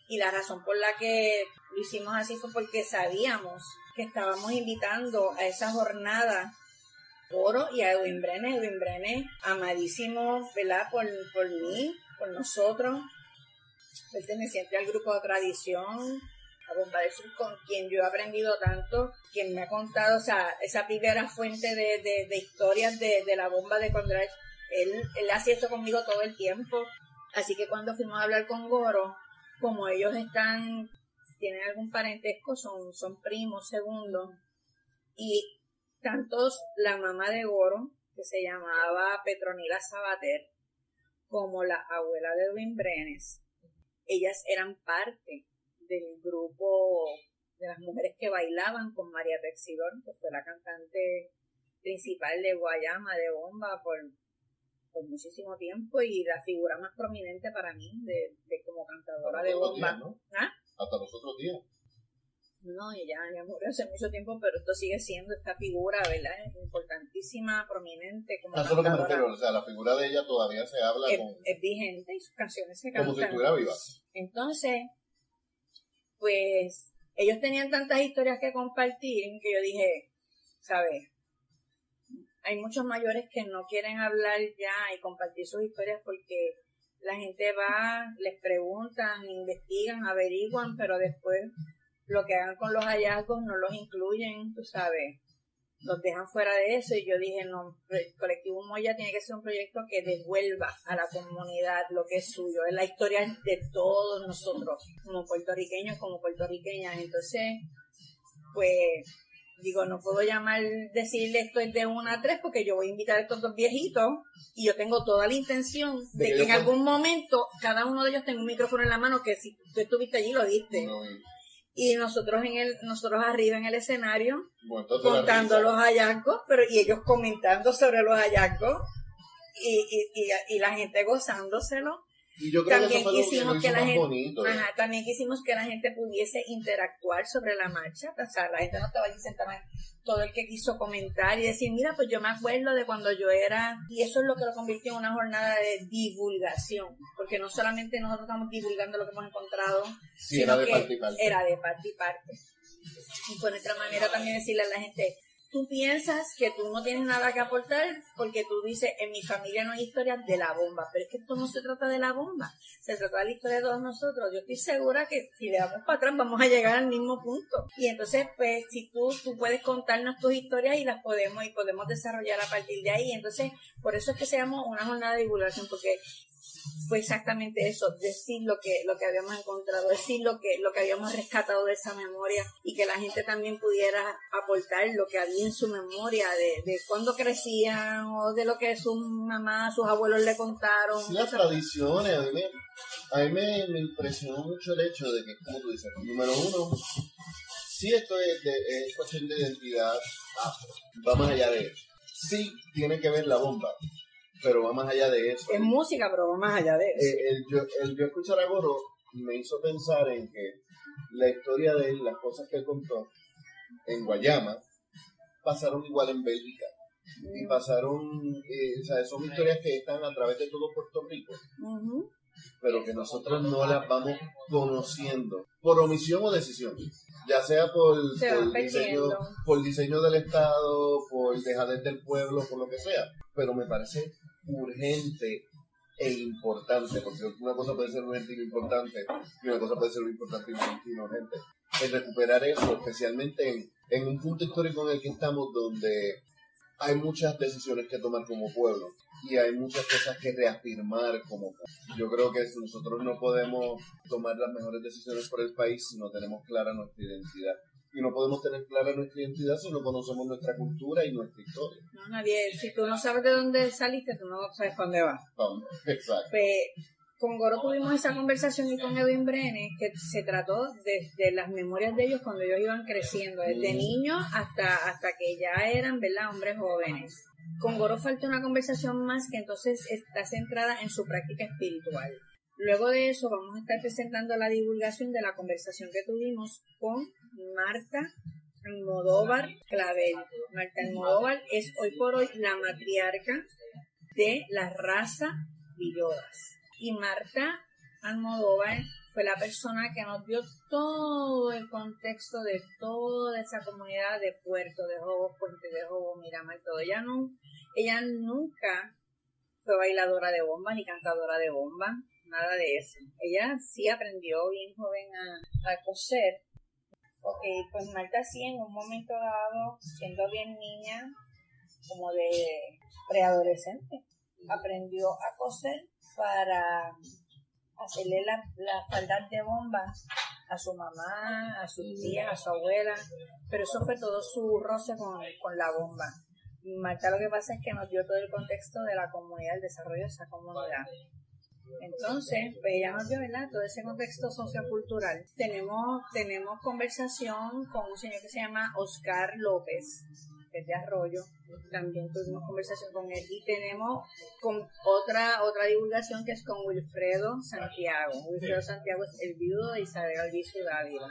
[SPEAKER 2] Y la razón por la que lo hicimos así fue porque sabíamos que estábamos invitando a esa jornada Oro y a Edwin Brenes. Edwin Brenes, amadísimo, ¿verdad? Por, por mí, por nosotros, perteneciente al grupo de tradición, a Bomba del Sur, con quien yo he aprendido tanto, quien me ha contado, o sea, esa primera fuente de, de, de historias de, de la bomba de cuando era- él, él hacía esto conmigo todo el tiempo. Así que cuando fuimos a hablar con Goro, como ellos están, tienen algún parentesco, son, son primos, segundos, y tantos la mamá de Goro, que se llamaba Petronila Sabater, como la abuela de Edwin Brenes, ellas eran parte del grupo de las mujeres que bailaban con María Texidor, que fue la cantante principal de Guayama, de Bomba, por, por muchísimo tiempo y la figura más prominente para mí de, de como cantadora de Bomba.
[SPEAKER 1] días, ¿no?
[SPEAKER 2] ¿Ah?
[SPEAKER 1] Hasta los otros días.
[SPEAKER 2] No, ella ya murió hace mucho tiempo, pero esto sigue siendo esta figura, ¿verdad? Importantísima, prominente, como
[SPEAKER 1] A eso es lo que me refiero. O sea, la figura de ella todavía se habla
[SPEAKER 2] Es,
[SPEAKER 1] con,
[SPEAKER 2] es vigente y sus canciones se
[SPEAKER 1] como si
[SPEAKER 2] cantan.
[SPEAKER 1] estuviera viva.
[SPEAKER 2] Entonces, pues ellos tenían tantas historias que compartir que yo dije, ¿sabes? Hay muchos mayores que no quieren hablar ya y compartir sus historias porque la gente va, les preguntan, investigan, averiguan, pero después lo que hagan con los hallazgos no los incluyen, tú sabes, los dejan fuera de eso. Y yo dije, no, el colectivo Moya tiene que ser un proyecto que devuelva a la comunidad lo que es suyo, es la historia de todos nosotros, como puertorriqueños, como puertorriqueñas, entonces, pues, digo, no puedo llamar, decirle esto es de una a tres porque yo voy a invitar a estos dos viejitos y yo tengo toda la intención
[SPEAKER 1] De
[SPEAKER 2] de,
[SPEAKER 1] que
[SPEAKER 2] que en algún momento cada uno de ellos tenga un micrófono en la mano que si tú estuviste allí lo viste
[SPEAKER 1] ¿no? Y,
[SPEAKER 2] y nosotros en el nosotros arriba en el escenario
[SPEAKER 1] bueno,
[SPEAKER 2] contando los hallazgos pero y ellos comentando sobre los hallazgos y, y, y, y la gente gozándoselo
[SPEAKER 1] Y yo creo
[SPEAKER 2] también
[SPEAKER 1] que eso fue lo que
[SPEAKER 2] quisimos que la gente
[SPEAKER 1] bonito. ¿eh?
[SPEAKER 2] ajá, también quisimos que la gente pudiese interactuar sobre la marcha o sea la gente no estaba allí sentada todo el que quiso comentar y decir mira pues yo me acuerdo de cuando yo era y eso es lo que lo convirtió en una jornada de divulgación porque no solamente nosotros estamos divulgando lo que hemos encontrado
[SPEAKER 1] Sí, era
[SPEAKER 2] sino
[SPEAKER 1] de
[SPEAKER 2] que
[SPEAKER 1] parte y parte.
[SPEAKER 2] era de parte y parte. Y por nuestra manera también decirle a la gente, tú piensas que tú no tienes nada que aportar porque tú dices, en mi familia no hay historias de la bomba, pero es que esto no se trata de la bomba, se trata de la historia de todos nosotros. Yo estoy segura que si le damos para atrás vamos a llegar al mismo punto. Y entonces, pues, si tú, tú puedes contarnos tus historias y las podemos y podemos desarrollar a partir de ahí. Entonces, por eso es que se llama una jornada de divulgación, porque fue exactamente eso, decir lo que, lo que habíamos encontrado, decir lo que, lo que habíamos rescatado de esa memoria y que la gente también pudiera aportar lo que había en su memoria de, de cuando crecían o de lo que su mamá, sus abuelos le contaron.
[SPEAKER 1] Sí, las tradiciones, a mí, me, a mí me, impresionó mucho el hecho de que, como tú dices, número uno, sí esto es, de, es cuestión de identidad afro, va más allá de eso. Sí tiene que ver la bomba, pero va más allá de eso.
[SPEAKER 2] Es música, pero va más allá de eso.
[SPEAKER 1] Eh, el, yo, el yo escuchar a Goro me hizo pensar en que la historia de él, las cosas que él contó en Guayama, pasaron igual en Bélgica. Y pasaron, eh, o sea, son historias que están a través de todo Puerto Rico, pero que nosotros no las vamos conociendo por omisión o decisión, ya sea por,
[SPEAKER 2] Se
[SPEAKER 1] por, diseño, por diseño del Estado, por dejadez del pueblo, por lo que sea. Pero me parece urgente e importante, porque una cosa puede ser urgente y importante, y una cosa puede ser importante y urgente. El recuperar eso, especialmente en, en un punto histórico en el que estamos, donde hay muchas decisiones que tomar como pueblo y hay muchas cosas que reafirmar como pueblo. Yo creo que nosotros no podemos tomar las mejores decisiones por el país si no tenemos clara nuestra identidad. Y no podemos tener clara nuestra identidad si no conocemos nuestra cultura y nuestra historia.
[SPEAKER 2] No, nadie, si tú no sabes de dónde saliste, tú no sabes dónde vas.
[SPEAKER 1] Vamos, Exacto.
[SPEAKER 2] Pues, con Goro tuvimos esa conversación y con Edwin Brenes que se trató desde las memorias de ellos cuando ellos iban creciendo, desde
[SPEAKER 1] Mm.
[SPEAKER 2] niños hasta, hasta que ya eran, ¿verdad?, hombres jóvenes. Con Goro falta una conversación más que entonces está centrada en su práctica espiritual. Luego de eso vamos a estar presentando la divulgación de la conversación que tuvimos con Marta Almodóvar Clavel. Marta Almodóvar es hoy por hoy la matriarca de la raza Villodas. Y Marta Almodóvar fue la persona que nos dio todo el contexto de toda esa comunidad de Puerto de Jobo, Puente de Jobo, Miramar, todo. Ella, no, ella nunca fue bailadora de bomba ni cantadora de bomba, nada de eso. Ella sí aprendió bien joven a, a coser. Ok, pues Marta sí en un momento dado, siendo bien niña, como de preadolescente, aprendió a coser para hacerle las la faldas de bomba a su mamá, a sus tías, a su abuela, pero eso fue todo su roce con, con la bomba. Marta lo que pasa es que nos dio todo el contexto de la comunidad, el desarrollo de esa comunidad. Entonces, pues ella nos dio, ¿verdad? Todo ese contexto sociocultural. Tenemos, tenemos conversación con un señor que se llama Oscar López, que es de Arroyo. También tuvimos conversación con él. Y tenemos con otra, otra divulgación que es con Wilfredo Santiago. Wilfredo Santiago es el viudo de Isabel Alviso Dávila.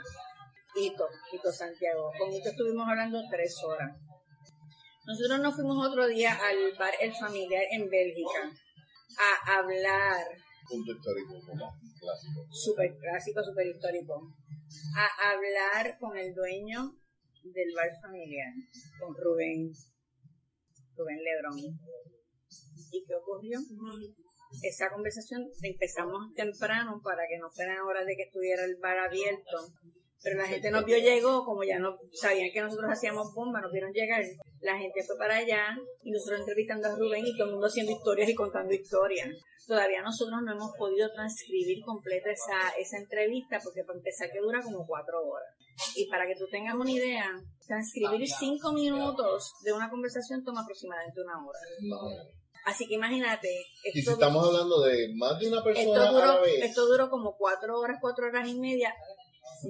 [SPEAKER 2] Hito, Hito Santiago. Con Hito estuvimos hablando tres horas. Nosotros nos fuimos otro día al bar El Familiar en Bélgica a hablar
[SPEAKER 1] Punto histórico, como clásico.
[SPEAKER 2] super clásico, super histórico, a hablar con el dueño del bar familiar, con Rubén, Rubén Lebrón. ¿Y qué ocurrió? Esa conversación empezamos temprano para que no fueran horas de que estuviera el bar abierto. Pero la gente nos vio, llegó, como ya no sabían que nosotros hacíamos bomba, nos vieron llegar. La gente fue para allá y nosotros entrevistando a Rubén y todo el mundo haciendo historias y contando historias. Todavía nosotros no hemos podido transcribir completa esa, esa entrevista porque para empezar que dura como cuatro horas. Y para que tú tengas una idea, transcribir cinco minutos de una conversación toma aproximadamente una hora. Así que imagínate,
[SPEAKER 1] Y si estamos hablando de más de una persona
[SPEAKER 2] esto,
[SPEAKER 1] a la
[SPEAKER 2] duró,
[SPEAKER 1] vez,
[SPEAKER 2] esto duró como cuatro horas, cuatro horas y media.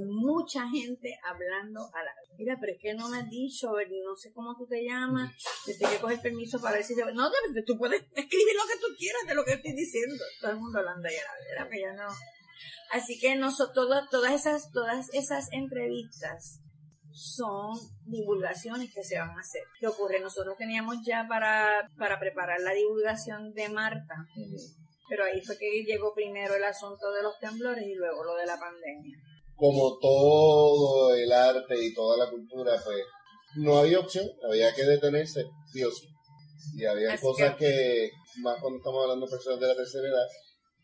[SPEAKER 2] Mucha gente hablando a la Mira, pero es que no me has dicho, no sé cómo tú te llamas, te tengo que coger permiso para ver si te... No, tú puedes escribir lo que tú quieras de lo que estoy diciendo. Todo el mundo hablando ya, era que ya no. Así que nosotros, todas esas, todas esas entrevistas son divulgaciones que se van a hacer. ¿Qué ocurre? Nosotros teníamos ya para, para preparar la divulgación de Marta, pero ahí fue que llegó primero el asunto de los temblores y luego lo de la pandemia.
[SPEAKER 1] Como todo el arte y toda la cultura, pues no había opción, había que detenerse, sí o sí. Y había
[SPEAKER 2] Así
[SPEAKER 1] cosas que, más cuando estamos hablando de personas de la tercera edad,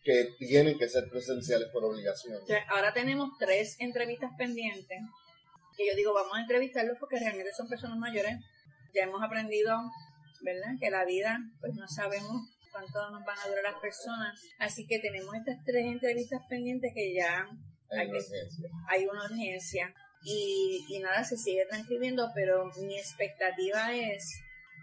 [SPEAKER 1] que tienen que ser presenciales por obligación.
[SPEAKER 2] Ahora tenemos tres entrevistas pendientes, que yo digo, vamos a entrevistarlos porque realmente son personas mayores. Ya hemos aprendido, ¿verdad? Que la vida, pues no sabemos cuánto nos van a durar las personas. Así que tenemos estas tres entrevistas pendientes que ya
[SPEAKER 1] Hay una urgencia.
[SPEAKER 2] hay una urgencia y, y nada, se sigue transcribiendo, pero mi expectativa es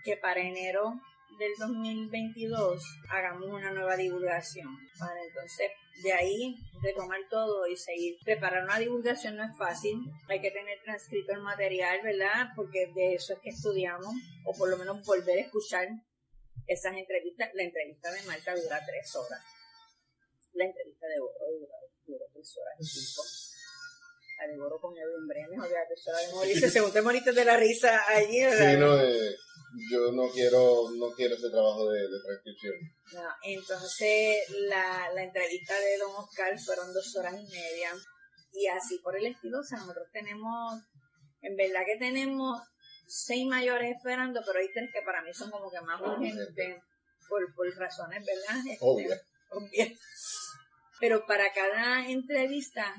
[SPEAKER 2] que para enero del 2022 hagamos una nueva divulgación. Para entonces, de ahí, retomar todo y seguir. Preparar una divulgación no es fácil, hay que tener transcrito el material, ¿verdad? Porque de eso es que estudiamos, o por lo menos volver a escuchar esas entrevistas. La entrevista de Marta dura tres horas. La entrevista de Oro dura, dura tres horas y de Oro con Edwin de morirse. Según te moriste de la risa allí, ¿verdad?
[SPEAKER 1] Sí, no, eh, yo no quiero, no quiero ese trabajo de, de transcripción.
[SPEAKER 2] No, entonces la, la entrevista de Don Oscar fueron dos horas y media y así por el estilo, o sea, nosotros tenemos, en verdad que tenemos seis mayores esperando, pero hay tres que para mí son como que más urgentes por, por razones, ¿verdad? Este,
[SPEAKER 1] Obvio.
[SPEAKER 2] obvias. Pero para cada entrevista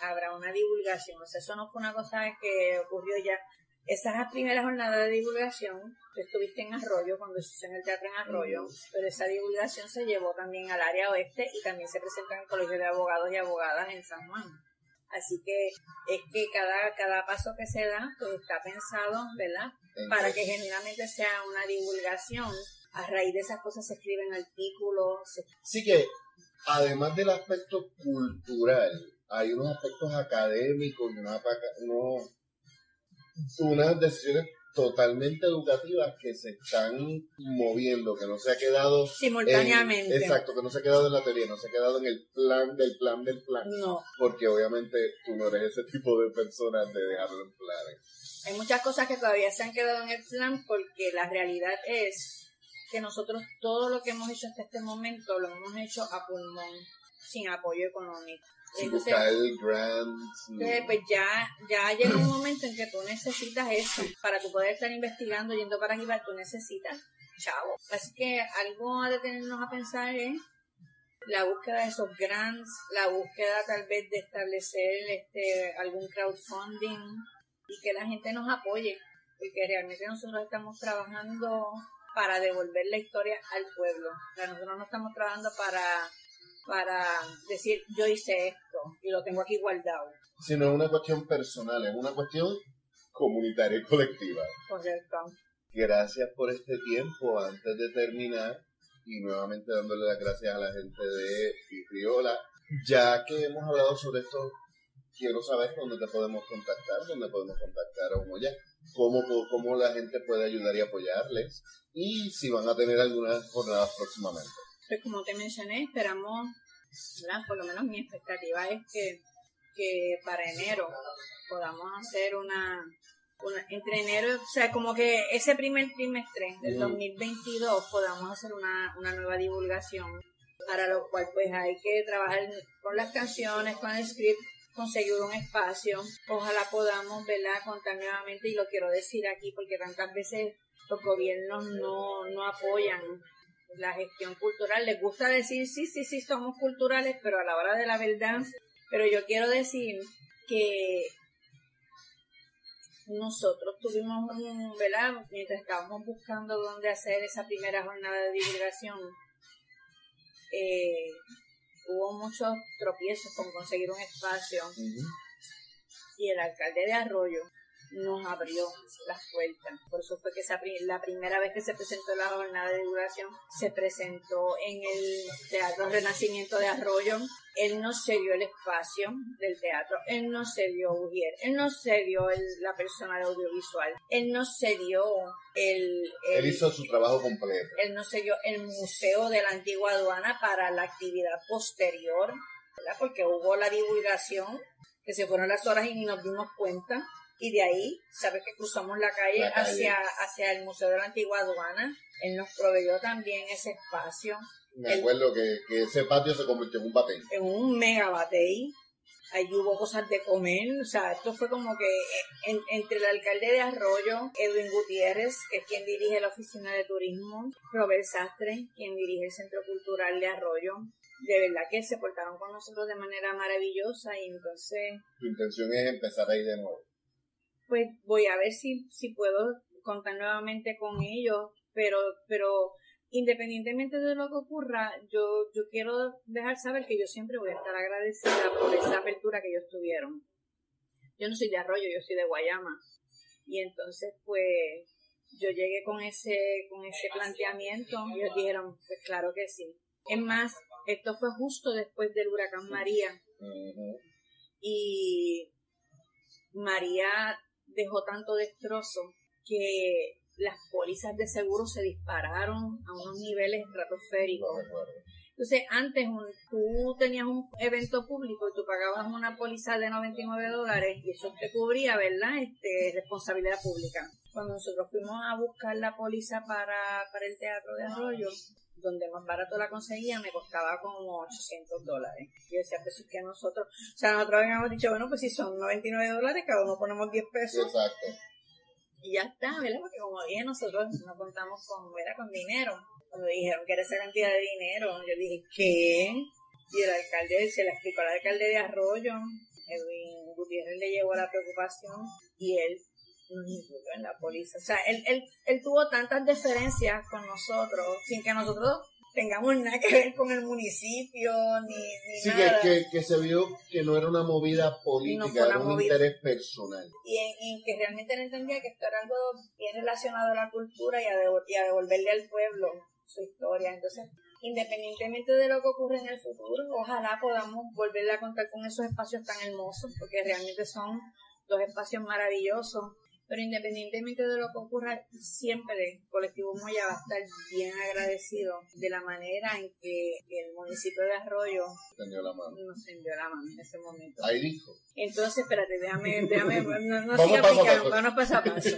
[SPEAKER 2] habrá una divulgación, o sea, eso no fue una cosa que ocurrió ya. Esas primeras jornadas de divulgación, tú estuviste en Arroyo, cuando se hizo en el teatro en Arroyo, pero esa divulgación se llevó también al área oeste y también se presentó en el Colegio de Abogados y Abogadas en San Juan. Así que es que cada, cada paso que se da, pues está pensado, ¿verdad? Para que genuinamente sea una divulgación. A raíz de esas cosas se escriben artículos, se
[SPEAKER 1] Sí que, además del aspecto cultural, hay unos aspectos académicos y unos, apaca- unos- unas decisiones totalmente educativas que se están moviendo, que no se ha quedado en-
[SPEAKER 2] simultáneamente.
[SPEAKER 1] exacto, que no se ha quedado en la teoría, no se ha quedado en el plan del plan del plan,
[SPEAKER 2] No,
[SPEAKER 1] porque obviamente tú no eres ese tipo de personas de dejarlo en planes.
[SPEAKER 2] hay muchas cosas que todavía se han quedado en el plan porque la realidad es que nosotros todo lo que hemos hecho hasta este momento lo hemos hecho a pulmón, sin apoyo económico.
[SPEAKER 1] Sin
[SPEAKER 2] Entonces,
[SPEAKER 1] ni-
[SPEAKER 2] Entonces, pues ya, ya llega un momento en que tú necesitas eso. Para tú poder estar investigando, yendo para arriba, tú necesitas chavo. Así que algo a detenernos a pensar es la búsqueda de esos grants, la búsqueda tal vez de establecer este algún crowdfunding y que la gente nos apoye, porque realmente nosotros estamos trabajando para devolver la historia al pueblo. O sea, nosotros no estamos trabajando para para decir yo hice esto y lo tengo aquí guardado.
[SPEAKER 1] sino es una cuestión personal, es una cuestión comunitaria y colectiva.
[SPEAKER 2] Correcto.
[SPEAKER 1] Gracias por este tiempo antes de terminar y nuevamente dándole las gracias a la gente de Riola. Ya que hemos hablado sobre esto, quiero saber dónde te podemos contactar, dónde podemos contactar a Humoya, cómo, cómo la gente puede ayudar y apoyarles y si van a tener algunas jornadas próximamente.
[SPEAKER 2] Pues como te mencioné, esperamos, ¿verdad? por lo menos mi expectativa es que, que para enero podamos hacer una, una- entre enero, o sea, como que ese primer trimestre del
[SPEAKER 1] Ujú.
[SPEAKER 2] 2022 podamos hacer una, una nueva divulgación, para lo cual pues hay que trabajar con las canciones, con el script, conseguir un espacio, ojalá podamos, ¿verdad?, contar nuevamente, y lo quiero decir aquí porque tantas veces los gobiernos no, no apoyan la gestión cultural. Les gusta decir, sí, sí, sí, somos culturales, pero a la hora de la verdad, pero yo quiero decir que nosotros tuvimos un, ¿verdad? Mientras estábamos buscando dónde hacer esa primera jornada de divulgación, eh, hubo muchos tropiezos con conseguir un espacio. Y el alcalde de Arroyo nos abrió las puertas. Por eso fue que la primera vez que se presentó la jornada de divulgación se presentó en el Teatro Renacimiento de Arroyo. Él nos cedió el espacio del teatro, él nos cedió Ujier, él nos cedió el- la persona de audiovisual, él nos cedió el, el-
[SPEAKER 1] Él hizo su trabajo completo.
[SPEAKER 2] él nos cedió el museo de la antigua aduana para la actividad posterior, ¿verdad? porque hubo la divulgación, que se fueron las horas y ni nos dimos cuenta, y de ahí, sabes que cruzamos la calle,
[SPEAKER 1] La calle.
[SPEAKER 2] Hacia, hacia el museo de la antigua aduana, él nos proveyó también ese espacio
[SPEAKER 1] Me
[SPEAKER 2] El-
[SPEAKER 1] acuerdo que, que ese patio se convirtió en un batén.
[SPEAKER 2] en un megabatey. Allí hubo cosas de comer, o sea, esto fue como que eh, en- entre el alcalde de Arroyo, Edwin Gutiérrez, que es quien dirige la oficina de turismo, Robert Sastre, quien dirige el Centro Cultural de Arroyo, de verdad que se portaron con nosotros de manera maravillosa y entonces,
[SPEAKER 1] Tu intención es empezar ahí de nuevo.
[SPEAKER 2] Pues voy a ver si, si puedo contar nuevamente con ellos, pero, pero independientemente de lo que ocurra, yo, yo quiero dejar saber que yo siempre voy a estar agradecida por esa apertura que ellos tuvieron. Yo no soy de Arroyo, yo soy de Guayama. Y entonces, pues, yo llegué con ese, con ese planteamiento y ellos dijeron, pues claro que sí. Es más, esto fue justo después del huracán María. Y María dejó tanto destrozo que las pólizas de seguro se dispararon a unos niveles estratosféricos. Entonces, antes tú tenías un evento público y tú pagabas una póliza de 99 dólares y eso te cubría, ¿verdad? Este, responsabilidad pública. Cuando nosotros fuimos a buscar la póliza para, para el Teatro de Arroyo, donde más barato la conseguía, me costaba como 800 dólares. Yo decía, pues es que nosotros, o sea, nosotros habíamos dicho, bueno, pues si son 99 dólares, cada uno ponemos 10 pesos.
[SPEAKER 1] Exacto.
[SPEAKER 2] Y ya está, ¿verdad? Porque como dije, nosotros no contamos con, ¿verdad? con dinero. Cuando dijeron que era esa cantidad de dinero, yo dije, ¿qué? Y el alcalde, se la explicó al alcalde de Arroyo, Edwin Gutiérrez le llevó la preocupación y él nos incluyó en la póliza. O sea, él, él, él tuvo tantas diferencias con nosotros, sin que nosotros tengamos nada que ver con el municipio, ni, ni
[SPEAKER 1] Sí,
[SPEAKER 2] nada.
[SPEAKER 1] que, que, que se vio que no era una movida política,
[SPEAKER 2] una
[SPEAKER 1] era un
[SPEAKER 2] movida.
[SPEAKER 1] interés personal.
[SPEAKER 2] y, en, y que realmente él entendía que esto era algo bien relacionado a la cultura y a, y a devolverle al pueblo su historia. Entonces, independientemente de lo que ocurre en el futuro, ojalá podamos volverle a contar con esos espacios tan hermosos, porque realmente son dos espacios maravillosos. Pero independientemente de lo que ocurra, siempre el colectivo Moya va a estar bien agradecido de la manera en que el municipio de Arroyo
[SPEAKER 1] Tendió la mano.
[SPEAKER 2] nos tendió la mano en ese momento.
[SPEAKER 1] Ahí dijo.
[SPEAKER 2] Entonces, espérate, déjame, déjame, no, no
[SPEAKER 1] Vamos
[SPEAKER 2] siga picando, vamos paso a paso.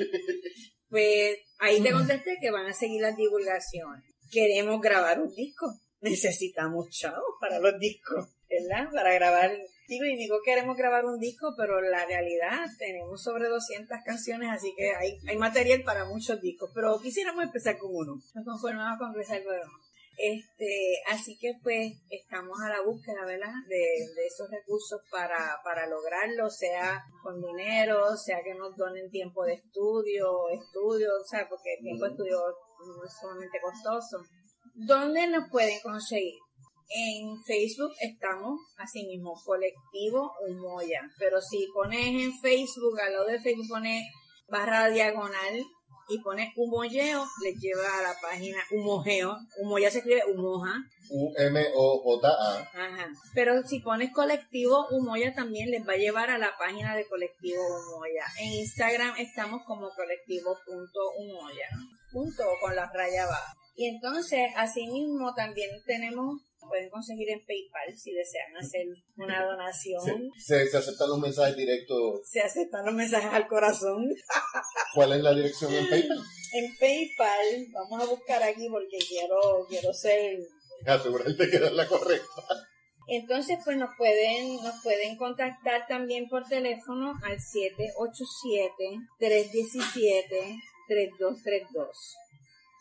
[SPEAKER 2] Pues ahí te contesté que van a seguir las divulgaciones. Queremos grabar un disco. Necesitamos chavos para los discos, ¿verdad? Para grabar. Digo, y digo queremos grabar un disco, pero la realidad tenemos sobre 200 canciones, así que hay, hay material para muchos discos. Pero quisiéramos empezar con uno. Nos conformamos con empezar con uno. Este, así que pues estamos a la búsqueda, ¿verdad? De, de esos recursos para, para lograrlo, sea con dinero, sea que nos donen tiempo de estudio, estudio, o sea, porque el tiempo de estudio no es sumamente costoso. ¿Dónde nos pueden conseguir? En Facebook estamos, así mismo, Colectivo Humoya. Pero si pones en Facebook, al lado de Facebook pones barra diagonal y pones Humoyeo, les lleva a la página Humojeo. Humoya se escribe Humoja.
[SPEAKER 1] U-M-O-J-A.
[SPEAKER 2] Ajá. Pero si pones colectivo Humoya también les va a llevar a la página de colectivo Humoya. En Instagram estamos como colectivo.humoya. Punto con la raya baja. Y entonces, asimismo, también tenemos, pueden conseguir en PayPal si desean hacer una donación.
[SPEAKER 1] Se, aceptan los mensajes directos.
[SPEAKER 2] Se aceptan los mensajes al corazón.
[SPEAKER 1] ¿Cuál es la dirección en PayPal?
[SPEAKER 2] En PayPal, vamos a buscar aquí porque quiero, quiero ser
[SPEAKER 1] Asegurarte que es la correcta.
[SPEAKER 2] Entonces, pues nos pueden, nos pueden contactar también por teléfono al 787-317-3232.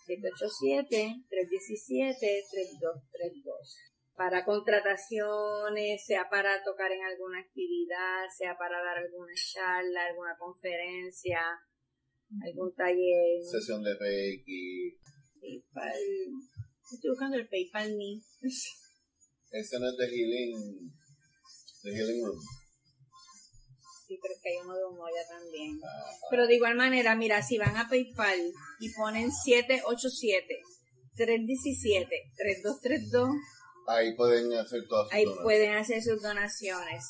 [SPEAKER 2] 787-317-3232. Para contrataciones, sea para tocar en alguna actividad, sea para dar alguna charla, alguna conferencia, algún taller.
[SPEAKER 1] Sesión de Reiki.
[SPEAKER 2] PayPal. Estoy buscando el PayPal Me.
[SPEAKER 1] Ese no es de Healing. De Healing Room.
[SPEAKER 2] Sí, pero es que hay uno de Humoya también. Pero de igual manera, mira, si van a PayPal y ponen 787-317-3232,
[SPEAKER 1] Ahí pueden hacer todas sus
[SPEAKER 2] ahí
[SPEAKER 1] donaciones.
[SPEAKER 2] pueden hacer sus donaciones.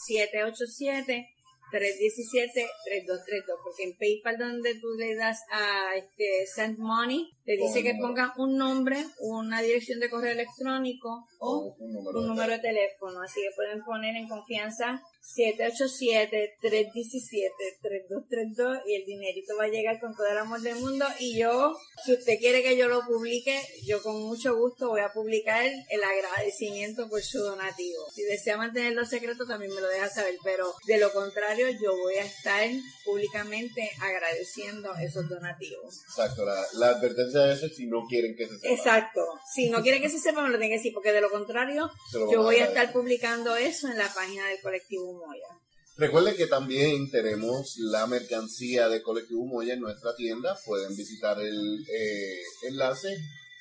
[SPEAKER 2] 787-317-3232, porque en PayPal donde tú le das a este Send Money, te dice que pongan un nombre, una dirección de correo electrónico o
[SPEAKER 1] un número,
[SPEAKER 2] un
[SPEAKER 1] de
[SPEAKER 2] número de teléfono. Así que pueden poner en confianza 787-317-3232 y el dinerito va a llegar con todo el amor del mundo. Y yo, si usted quiere que yo lo publique, yo con mucho gusto voy a publicar el agradecimiento por su donativo. Si desea mantenerlo secreto, también me lo deja saber, pero de lo contrario, yo voy a estar públicamente agradeciendo esos donativos.
[SPEAKER 1] Exacto, la, la advertencia de eso es si no quieren que se sepa.
[SPEAKER 2] Exacto. Si no quiere que se sepa, me lo tiene que decir, porque de lo contrario,
[SPEAKER 1] lo
[SPEAKER 2] yo voy a
[SPEAKER 1] agradecer.
[SPEAKER 2] estar publicando eso en la página del colectivo Moya.
[SPEAKER 1] Recuerden que también tenemos la mercancía de Colectivo Moya en nuestra tienda. Pueden visitar el eh, enlace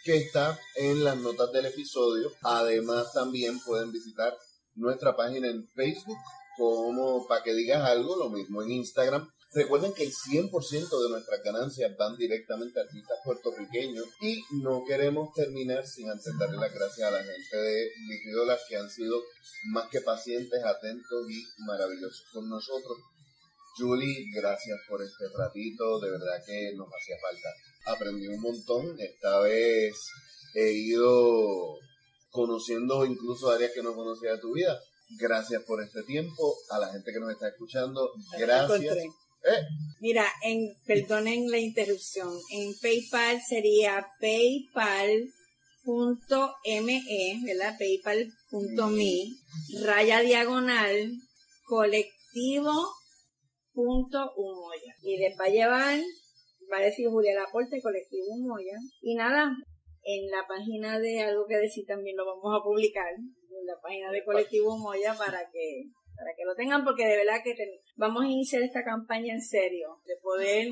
[SPEAKER 1] que está en las notas del episodio. Además, también pueden visitar nuestra página en Facebook como para que digas algo, lo mismo en Instagram. Recuerden que el 100% de nuestras ganancias van directamente a artistas puertorriqueños y no queremos terminar sin antes darle las gracias a la gente de Vigidolas que han sido más que pacientes, atentos y maravillosos con nosotros. Julie, gracias por este ratito, de verdad que nos hacía falta. Aprendí un montón, esta vez he ido conociendo incluso áreas que no conocía de tu vida. Gracias por este tiempo, a la gente que nos está escuchando, gracias.
[SPEAKER 2] Eh. Mira, en, perdonen la interrupción, en PayPal sería paypal.me, ¿verdad? paypal.me, raya diagonal, colectivo punto Humoya. Y les va a llevar, va a decir Julia Laporte, colectivo Humoya. Y nada, en la página de algo que decir también lo vamos a publicar, en la página de colectivo Humoya para que para que lo tengan porque de verdad que vamos a iniciar esta campaña en serio de poder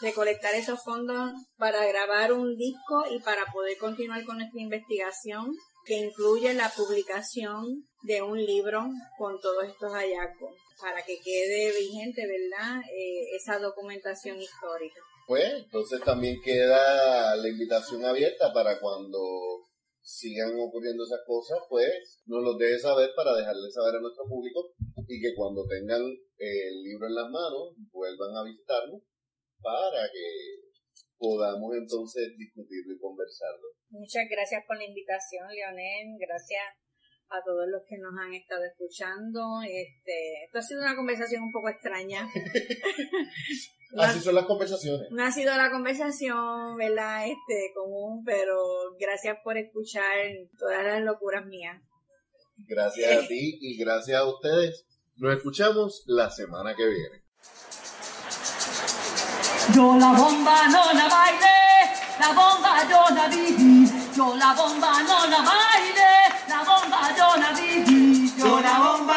[SPEAKER 2] recolectar esos fondos para grabar un disco y para poder continuar con nuestra investigación que incluye la publicación de un libro con todos estos hallazgos para que quede vigente, ¿verdad? Eh, esa documentación histórica.
[SPEAKER 1] Pues entonces también queda la invitación abierta para cuando sigan ocurriendo esas cosas, pues nos los deje saber para dejarles saber a nuestro público y que cuando tengan el libro en las manos vuelvan a visitarnos para que podamos entonces discutirlo y conversarlo.
[SPEAKER 2] Muchas gracias por la invitación, Leonel. Gracias a todos los que nos han estado escuchando. Este, esto ha sido una conversación un poco extraña.
[SPEAKER 1] Así son las conversaciones.
[SPEAKER 2] No ha sido la conversación, ¿verdad? Este, común, pero gracias por escuchar todas las locuras mías.
[SPEAKER 1] Gracias a ti y gracias a ustedes. Nos escuchamos la semana que viene. Yo la bomba no la baile, la bomba yo la vi, yo la bomba no la baile. Tona bidii, tona omba.